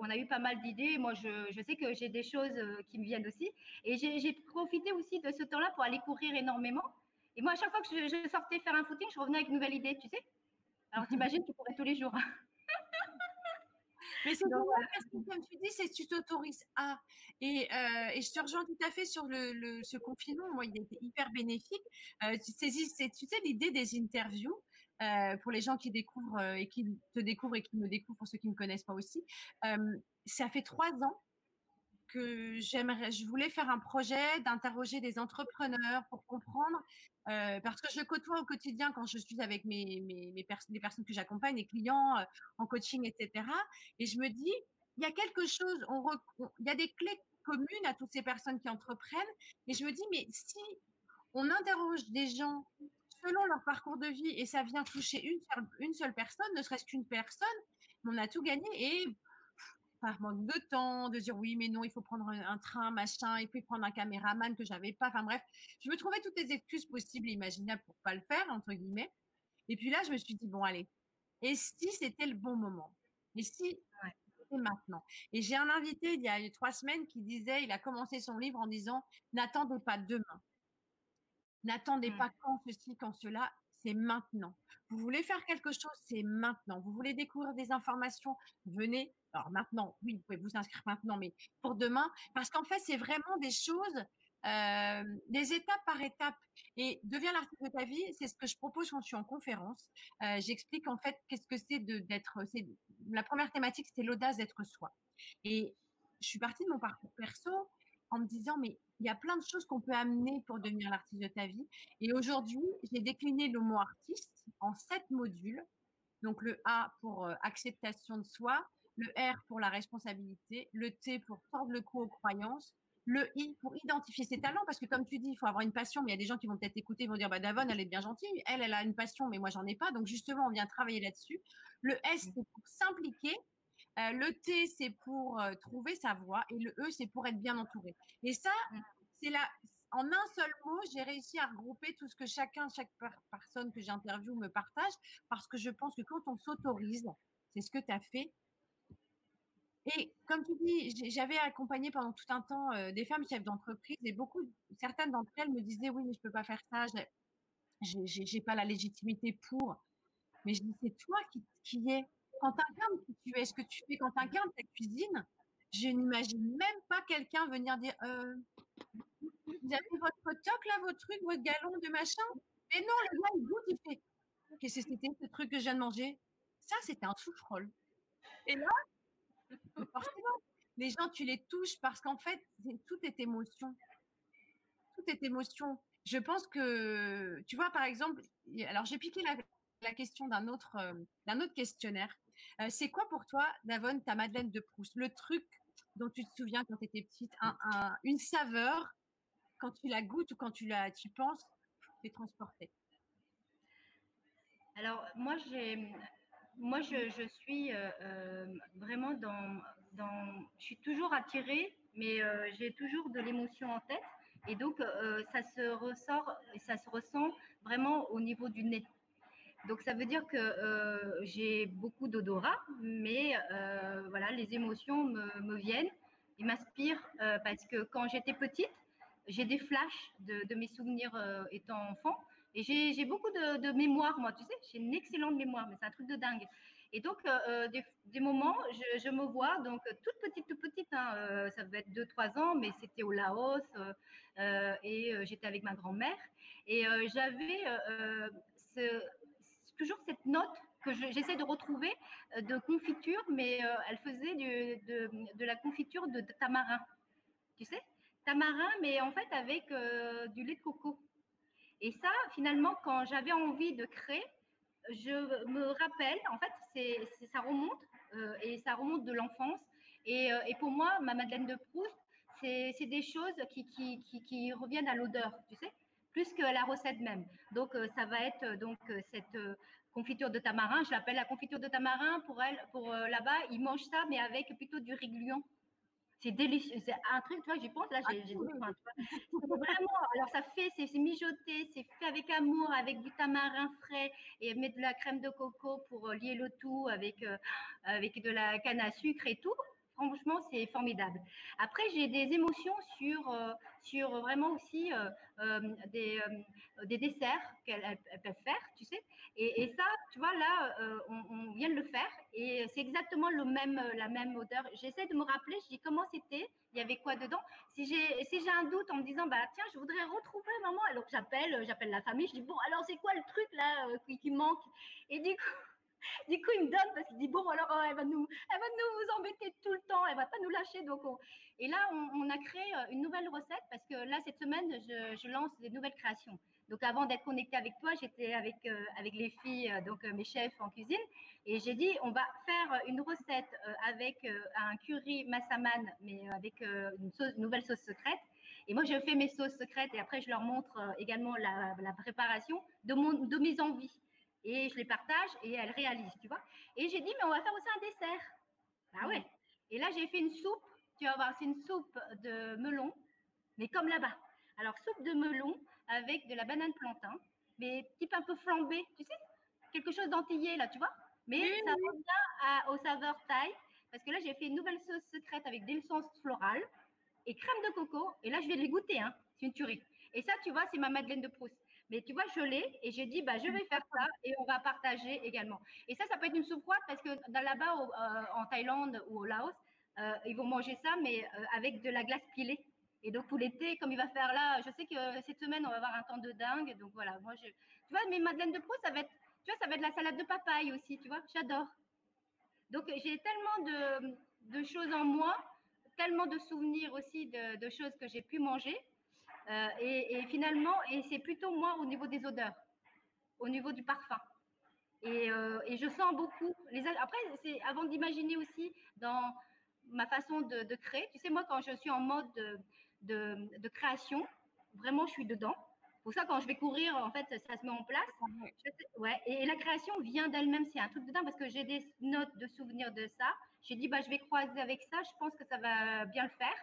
on a eu pas mal d'idées. Moi, je, je, sais que j'ai des choses qui me viennent aussi. Et j'ai profité aussi de ce temps-là pour aller courir énormément. Et moi, à chaque fois que je, sortais faire un footing, je revenais avec une nouvelle idée, tu sais. Alors, t'imagines, tu pourrais tous les jours. Mais c'est parce que, comme tu dis, c'est tu t'autorises à. Et, euh, et, je te rejoins tout à fait sur le, ce confinement. Moi, il était hyper bénéfique. Euh, tu, sais, tu sais, l'idée des interviews. Euh, pour les gens qui découvrent et qui te découvrent et qui me découvrent, pour ceux qui ne me connaissent pas aussi, ça fait trois ans que j'aimerais, je voulais faire un projet d'interroger des entrepreneurs pour comprendre, euh, parce que je côtoie au quotidien quand je suis avec mes, mes, mes les personnes que j'accompagne, les clients euh, en coaching, etc. Et je me dis, il y a quelque chose, il y a des clés communes à toutes ces personnes qui entreprennent. Et je me dis, mais si on interroge des gens selon leur parcours de vie et ça vient toucher une une seule personne, ne serait-ce qu'une personne, on a tout gagné. Et par manque de temps, de dire oui, mais non, il faut prendre un, train, machin, et puis prendre un caméraman que j'avais pas. Enfin bref, je me trouvais toutes les excuses possibles et imaginables pour pas le faire, entre guillemets. Et puis là, je me suis dit, bon, allez, et si c'était le bon moment? Et si c'était maintenant? Et j'ai un invité il y a trois semaines qui disait, il a commencé son livre en disant, n'attendez pas demain. N'attendez mmh. pas quand ceci, quand cela, c'est maintenant. Vous voulez faire quelque chose, c'est maintenant. Vous voulez découvrir des informations, venez. Alors maintenant, oui, vous pouvez vous inscrire maintenant, mais pour demain, parce qu'en fait, c'est vraiment des choses, euh, des étapes par étapes. Et deviens l'artiste de ta vie, c'est ce que je propose quand je suis en conférence. Euh, j'explique en fait qu'est-ce que c'est d'être. La première thématique, c'était l'audace d'être soi. Et je suis partie de mon parcours perso en me disant, mais il y a plein de choses qu'on peut amener pour devenir l'artiste de ta vie. Et aujourd'hui, j'ai décliné le mot artiste en sept modules Donc le A pour euh, acceptation de soi, le R pour la responsabilité, le T pour tordre le cou aux croyances, le I pour identifier ses talents, parce que comme tu dis, il faut avoir une passion, mais il y a des gens qui vont peut-être écouter, ils vont dire, bah, Davon, elle est bien gentille, elle, elle a une passion, mais moi, j'en ai pas. Donc, justement, on vient travailler là-dessus. Le S, mmh. c'est pour s'impliquer. Euh, le T, c'est pour euh, trouver sa voie. Et le E, c'est pour être bien entouré. Et ça, mmh. c'est là, en un seul mot, j'ai réussi à regrouper tout ce que chacun, chaque personne que j'interviewe me partage, parce que je pense que quand on s'autorise, c'est ce que tu as fait, et comme tu dis, j'avais accompagné pendant tout un temps euh, des femmes chefs d'entreprise et beaucoup, certaines d'entre elles me disaient oui, mais je peux pas faire ça, j'ai pas la légitimité pour. Mais je dis c'est toi qui, qui es. Quand tu incarnes qui tu es, ce que tu fais, quand tu ta cuisine, je n'imagine même pas quelqu'un venir dire euh, vous avez votre toc là, votre truc, votre galon de machin? Mais non, le gars il goûte, fait qu'est-ce que c'était ce truc que je viens de manger Ça, c'était un souffrol. Et là, forcément, les gens, tu les touches parce qu'en fait, tout est émotion. Tout est émotion. Je pense que, tu vois, par exemple, alors j'ai piqué la, question d'un autre, euh, d'un autre questionnaire. Euh, c'est quoi pour toi, Davon, ta Madeleine de Proust? Le truc dont tu te souviens quand tu étais petite, une saveur, quand tu la goûtes ou quand tu la, tu penses, es transporté. Alors, moi, moi, je, suis euh, euh, vraiment dans, Je suis toujours attirée, mais j'ai toujours de l'émotion en tête. Et donc, ça se ressort ça se ressent vraiment au niveau du nez. Donc, ça veut dire que j'ai beaucoup d'odorat, mais voilà, les émotions me, viennent et m'inspirent parce que quand j'étais petite, j'ai des flashs de, mes souvenirs étant enfant. Et j'ai beaucoup de, mémoire, moi, tu sais, j'ai une excellente mémoire, mais c'est un truc de dingue. Et donc, euh, euh, des, moments, je, me vois, donc toute petite, toute petite, hein, euh, ça devait être 2-3 ans, mais c'était au Laos et j'étais avec ma grand-mère. Et j'avais toujours cette note que j'essaie de retrouver de confiture, mais elle faisait de, la confiture de, tamarin. Tu sais? Tamarin, mais en fait avec du lait de coco. Et ça, finalement, quand j'avais envie de créer, je me rappelle, en fait, c'est, ça remonte euh, et ça remonte de l'enfance. Et, euh, pour moi, ma Madeleine de Proust, c'est, des choses qui, reviennent à l'odeur, tu sais, plus que la recette même. Donc, euh, ça va être donc cette confiture de tamarin. Je l'appelle la confiture de tamarin. Pour elle, pour là-bas, ils mangent ça, mais avec plutôt du riglion. C'est délicieux. C'est un truc, tu vois, j'y pense, là, j'ai ah, Vraiment, alors ça fait, c'est mijoté, c'est fait avec amour, avec du tamarin frais et mettre de la crème de coco pour euh, lier le tout avec, euh, avec de la canne à sucre et tout. Franchement, c'est formidable. Après, j'ai des émotions sur, euh, sur vraiment aussi des, des desserts qu'elles peuvent faire, tu sais. Et, ça, tu vois, là, euh, on, vient de le faire et c'est exactement le même, la même odeur. J'essaie de me rappeler, je dis comment c'était, il y avait quoi dedans. Si j'ai si j'ai un doute en me disant, bah tiens, je voudrais retrouver maman, alors j'appelle, j'appelle la famille, je dis, bon, alors c'est quoi le truc là euh, qui, manque? Et du coup, du coup, il me donne parce qu'il dit bon alors euh, elle va nous, elle va nous embêter tout le temps, elle va pas nous lâcher. Donc et là on, a créé une nouvelle recette parce que là cette semaine je, lance des nouvelles créations. Donc avant d'être connectée avec toi, j'étais avec, euh, avec les filles, euh, donc euh, mes chefs en cuisine, et j'ai dit on va faire une recette avec un curry massaman, mais avec une, nouvelle sauce secrète. Et moi, je fais mes sauces secrètes et après, je leur montre également la, préparation de, mon, de mes envies. Et je les partage et elles réalisent, tu vois. Et j'ai dit, mais on va faire aussi un dessert. Ah ouais. Et là, j'ai fait une soupe. Tu vas voir, c'est une soupe de melon, mais comme là-bas. Alors, soupe de melon avec de la banane plantain, mais type un peu flambé, tu sais, quelque chose d'antillais là, tu vois. Mais ça revient aux saveurs thaï, parce que là, j'ai fait une nouvelle sauce secrète avec des essences florales et crème de coco. Et là, je vais les goûter, hein. c'est une tuerie. Et ça, tu vois, c'est ma Madeleine de Proust. Mais tu vois, je l'ai et j'ai dit, bah, je vais faire ça et on va partager également. Et ça, ça peut être une soupe froide parce que là-bas, euh, en Thaïlande ou au Laos, euh, ils vont manger ça, mais euh, avec de la glace pilée. Et donc, pour l'été, comme il va faire là, je sais que cette semaine, on va avoir un temps de dingue. Donc, voilà, moi, je, tu vois, mes madeleines de Proust, ça va être, tu vois, ça va être la salade de papaye aussi, tu vois, j'adore. Donc, j'ai tellement de, choses en moi, tellement de souvenirs aussi de choses que j'ai pu manger. Euh, et, et, finalement, et c'est plutôt moi au niveau des odeurs, au niveau du parfum. Et, et je sens beaucoup. Les, après, c'est avant d'imaginer aussi dans ma façon de, de, créer. Tu sais, moi, quand je suis en mode de, de, de création, vraiment, je suis dedans. Pour ça, quand je vais courir, en fait, ça, se met en place. ouais, et, la création vient d'elle-même. C'est un truc dedans parce que j'ai des notes de souvenirs de ça. J'ai dit, bah, je vais croiser avec ça. Je pense que ça va bien le faire.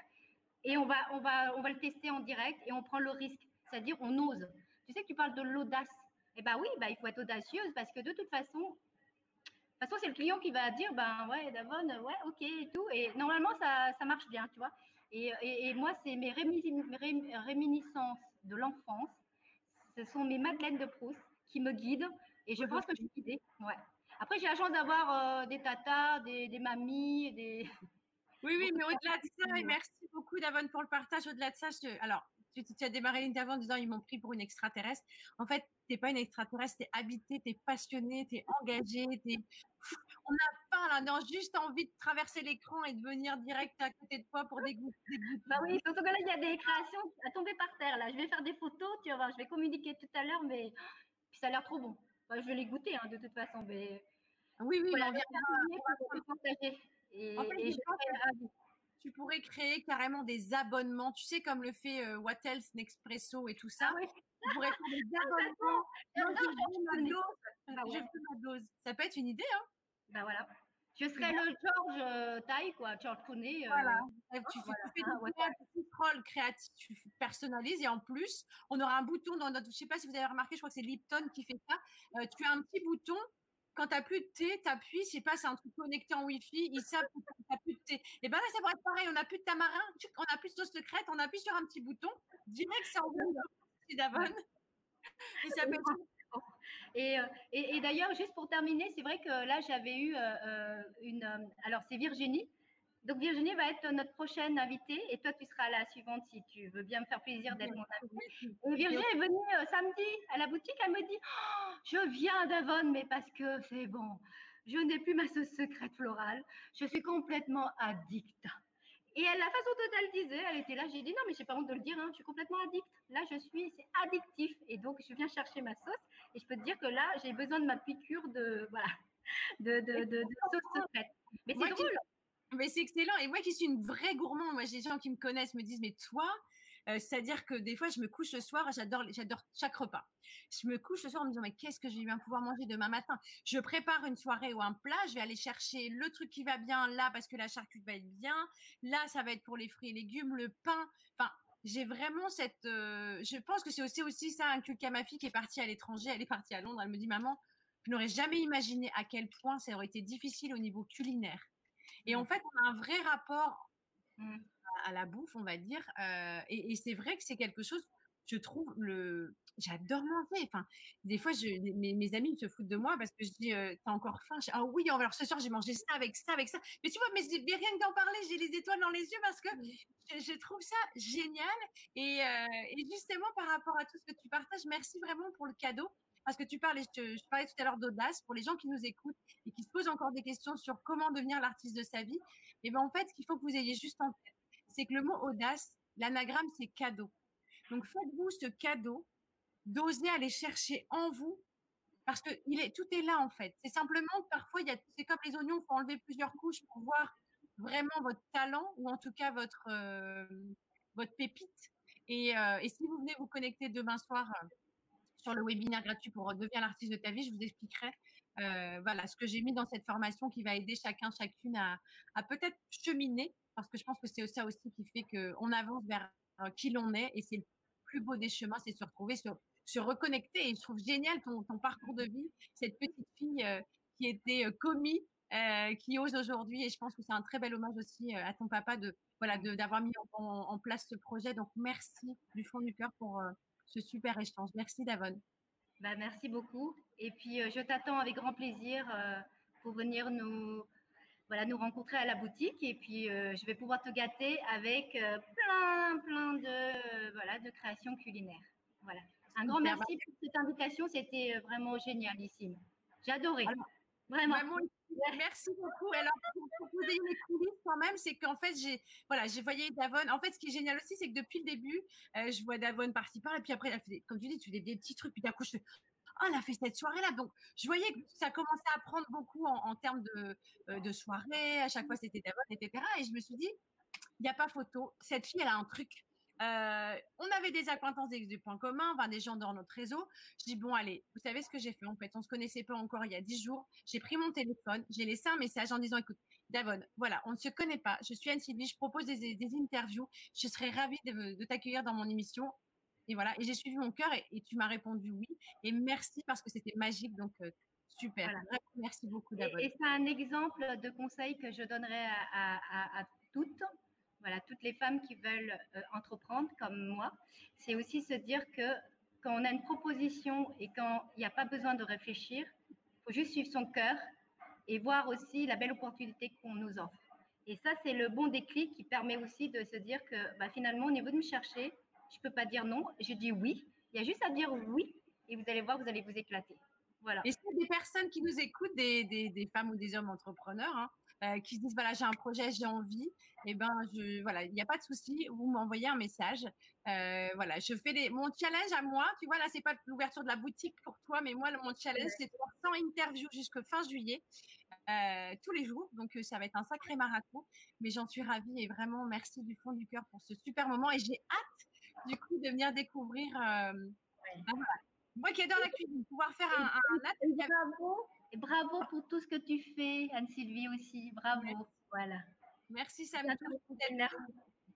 Et on va, on va, on va le tester en direct et on prend le risque. C'est-à-dire, on ose. Tu sais que tu parles de l'audace. Eh bien oui, bah, il faut être audacieuse parce que de toute façon, de toute façon, c'est le client qui va dire, ben ouais, Davon, ouais, ok et tout. Et normalement, ça, ça marche bien, tu vois. Et, et, moi, c'est mes réminiscences de l'enfance. Ce sont mes Madeleines de Proust qui me guident. Et je pense que je suis guidée. Ouais. Après, j'ai la chance d'avoir euh, des tatas, des, des mamies, des, oui, oui, mais au-delà de ça, et merci beaucoup Davon pour le partage. Au-delà de ça, alors, tu, as démarré l'interview en disant ils m'ont pris pour une extraterrestre. En fait, tu n'es pas une extraterrestre, tu es habité, tu es passionné, tu es engagé. On a faim là, on a juste envie de traverser l'écran et de venir direct à côté de toi pour dégoûter. Bah oui, surtout que là, il y a des créations à tomber par terre. Là, je vais faire des photos, tu vas voir, je vais communiquer tout à l'heure, mais puis ça a l'air trop bon. je vais les goûter hein, de toute façon, mais. Oui, oui, on vient. Et, en fait, tu pourrais créer carrément des abonnements, tu sais, comme le fait euh, What Else Nespresso et tout ça. Ah tu pourrais faire des abonnements. Ah je veux ma dose. Ça peut être une idée, hein Ben voilà. Je serais le George euh, Taille, quoi, George Clooney. Euh, voilà. Tu, fais, tu fais ah, un petit troll créatif, tu personnalises et en plus, on aura un bouton dans notre. Je sais pas si vous avez remarqué, je crois que c'est Lipton qui fait ça. tu as un petit bouton quand tu n'as plus de thé, tu appuies, je sais pas, c'est un truc connecté en Wi-Fi, ils savent que tu n'as plus de thé. Et bien là, ça pourrait être pareil, on n'a plus de tamarin, on n'a plus de sauce secrète, on appuie sur un petit bouton, direct, ça envoie d'Avon. Et ça peut et, et, et d'ailleurs, juste pour terminer, c'est vrai que là, j'avais eu euh, euh, une. Euh, alors, c'est Virginie donc Virginie va être notre prochaine invitée et toi tu seras la suivante si tu veux bien me faire plaisir d'être mon invitée. Virginie est venue euh, samedi à la boutique, elle me dit oh, je viens d'Avon mais parce que c'est bon, je n'ai plus ma sauce secrète florale, je suis complètement addict. Et la façon dont elle disait, elle était là, j'ai dit non mais j'ai pas honte de le dire, hein, je suis complètement addict. Là je suis, c'est addictif et donc je viens chercher ma sauce et je peux te dire que là j'ai besoin de ma piqûre de voilà de, de, de, sauce secrète. Mais c'est drôle. Mais c'est excellent. Et moi qui suis une vraie gourmande, moi j'ai des gens qui me connaissent me disent mais toi, euh, c'est-à-dire que des fois je me couche le soir, j'adore j'adore chaque repas. Je me couche le soir en me disant mais qu'est-ce que je vais bien pouvoir manger demain matin? Je prépare une soirée ou un plat, je vais aller chercher le truc qui va bien là parce que la charcuterie va être bien, là ça va être pour les fruits et légumes, le pain. Enfin, j'ai vraiment cette. Euh, je pense que c'est aussi ça inculqué à ma fille qui est partie à l'étranger. Elle est partie à Londres. Elle me dit maman, je n'aurais jamais imaginé à quel point ça aurait été difficile au niveau culinaire et en mmh. fait, on a un vrai rapport mmh. à, la bouffe, on va dire. Euh, et, c'est vrai que c'est quelque chose, je trouve, le. J'adore manger. Enfin, des fois, je, mes, amis se foutent de moi parce que je dis, euh, t'as encore faim Ah oui, alors ce soir, j'ai mangé ça avec ça, avec ça. Mais tu vois, mais, rien que d'en parler, j'ai les étoiles dans les yeux parce que mmh. je, trouve ça génial. Et, euh, et, justement, par rapport à tout ce que tu partages, merci vraiment pour le cadeau parce que tu parlais, je, tout à l'heure d'audace pour les gens qui nous écoutent et qui se posent encore des questions sur comment devenir l'artiste de sa vie. Et ben en fait, ce qu'il faut que vous ayez juste en tête, c'est que le mot audace, l'anagramme, c'est cadeau. Donc faites-vous ce cadeau d'oser aller chercher en vous parce que est, tout est là en fait. C'est simplement que parfois, il y a, c'est comme les oignons, il faut enlever plusieurs couches pour voir vraiment votre talent ou en tout cas votre, euh, votre pépite. Euh, et, si vous venez vous connecter demain soir sur le webinaire gratuit pour devenir l'artiste de ta vie, je vous expliquerai euh, voilà, ce que j'ai mis dans cette formation qui va aider chacun, chacune à, peut-être cheminer, parce que je pense que c'est ça aussi qui fait qu'on avance vers euh, qui l'on est, et c'est le plus beau des chemins, c'est se retrouver, se, reconnecter. Et je trouve génial ton, parcours de vie, cette petite fille euh, qui était commis, qui ose aujourd'hui, et je pense que c'est un très bel hommage aussi à ton papa de voilà d'avoir mis en, place ce projet. Donc merci du fond du cœur pour ce super échange. Merci Davon. Bah, merci beaucoup. Et puis, euh, je t'attends avec grand plaisir euh, pour venir nous, voilà, nous rencontrer à la boutique. Et puis, euh, je vais pouvoir te gâter avec plein, plein de, voilà, de créations culinaires. Voilà. Un grand merci pour cette invitation. C'était vraiment génialissime. J'ai vraiment. Merci beaucoup. Alors, pour, vous donner les coulisses quand même, c'est qu'en fait, j'ai, voilà, j'ai voyé Davon. En fait, ce qui est génial aussi, c'est que depuis le début, euh, je vois Davon par-ci par et puis après, comme tu dis, tu fais des, petits trucs, puis d'un coup, je fais, oh, elle a fait cette soirée-là. Donc, je voyais que ça commençait à prendre beaucoup en, termes de, euh, de soirée. À chaque fois, c'était Davon, etc. Et je me suis dit, il n'y a pas photo. Cette fille, elle a un truc. Euh, on avait des acquaintances des, des points communs, enfin, des gens dans notre réseau. Je dis, bon, allez, vous savez ce que j'ai fait en fait On ne se connaissait pas encore il y a dix jours. J'ai pris mon téléphone, j'ai laissé un message en disant, écoute, Davon, voilà, on ne se connaît pas. Je suis Anne-Sylvie, je propose des, interviews. Je serais ravie de, t'accueillir dans mon émission. Et voilà, et j'ai suivi mon cœur et, tu m'as répondu oui. Et merci parce que c'était magique. Donc, euh, super. Merci beaucoup, Davon. Et, c'est un exemple de conseil que je donnerais à, toutes voilà, toutes les femmes qui veulent euh, entreprendre comme moi, c'est aussi se dire que quand on a une proposition et quand il n'y a pas besoin de réfléchir, il faut juste suivre son cœur et voir aussi la belle opportunité qu'on nous offre. Et ça, c'est le bon déclic qui permet aussi de se dire que bah, finalement, au niveau de me chercher, je ne peux pas dire non, je dis oui. Il y a juste à dire oui et vous allez voir, vous allez vous éclater. Voilà. Et c'est des personnes qui nous écoutent, des, femmes ou des hommes entrepreneurs, hein, euh, qui se disent voilà, j'ai un projet, j'ai envie, et eh ben je voilà, il n'y a pas de souci, vous m'envoyez un message. Euh, voilà, je fais mon challenge à moi, tu vois là, c'est pas l'ouverture de la boutique pour toi, mais moi mon challenge c'est de faire 100 interviews jusqu'à fin juillet. Euh, tous les jours. Donc, ça va être un sacré marathon. Mais j'en suis ravie et vraiment merci du fond du cœur pour ce super moment. Et j'ai hâte, du coup, de venir découvrir. Ben moi qui adore la cuisine, pouvoir faire un, un Bravo, et bravo pour tout ce que tu fais, Anne-Sylvie aussi. Bravo. Voilà. Merci, ça me,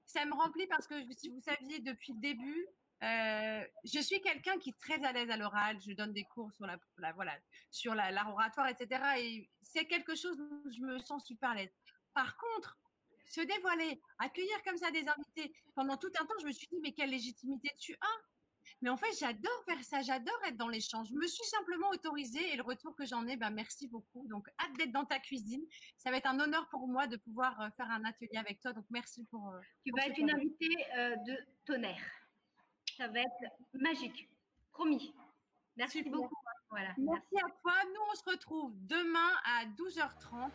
ça me remplit parce que si vous saviez depuis le début, euh, je suis quelqu'un qui est très à l'aise à l'oral. Je donne des cours sur la, voilà, sur l'art oratoire, etc. Et c'est quelque chose où je me sens super à l'aise. Par contre, se dévoiler, accueillir comme ça des invités, pendant tout un temps, je me suis dit, mais quelle légitimité tu as mais en fait, j'adore faire ça, j'adore être dans l'échange. Je me suis simplement autorisée et le retour que j'en ai, ben, merci beaucoup. Donc, hâte d'être dans ta cuisine. Ça va être un honneur pour moi de pouvoir euh, faire un atelier avec toi. Donc, merci pour. Euh, tu vas être une invitée euh, de tonnerre. Ça va être magique. Promis. Merci beaucoup. Voilà. Merci, merci à toi. Nous, on se retrouve demain à 12h30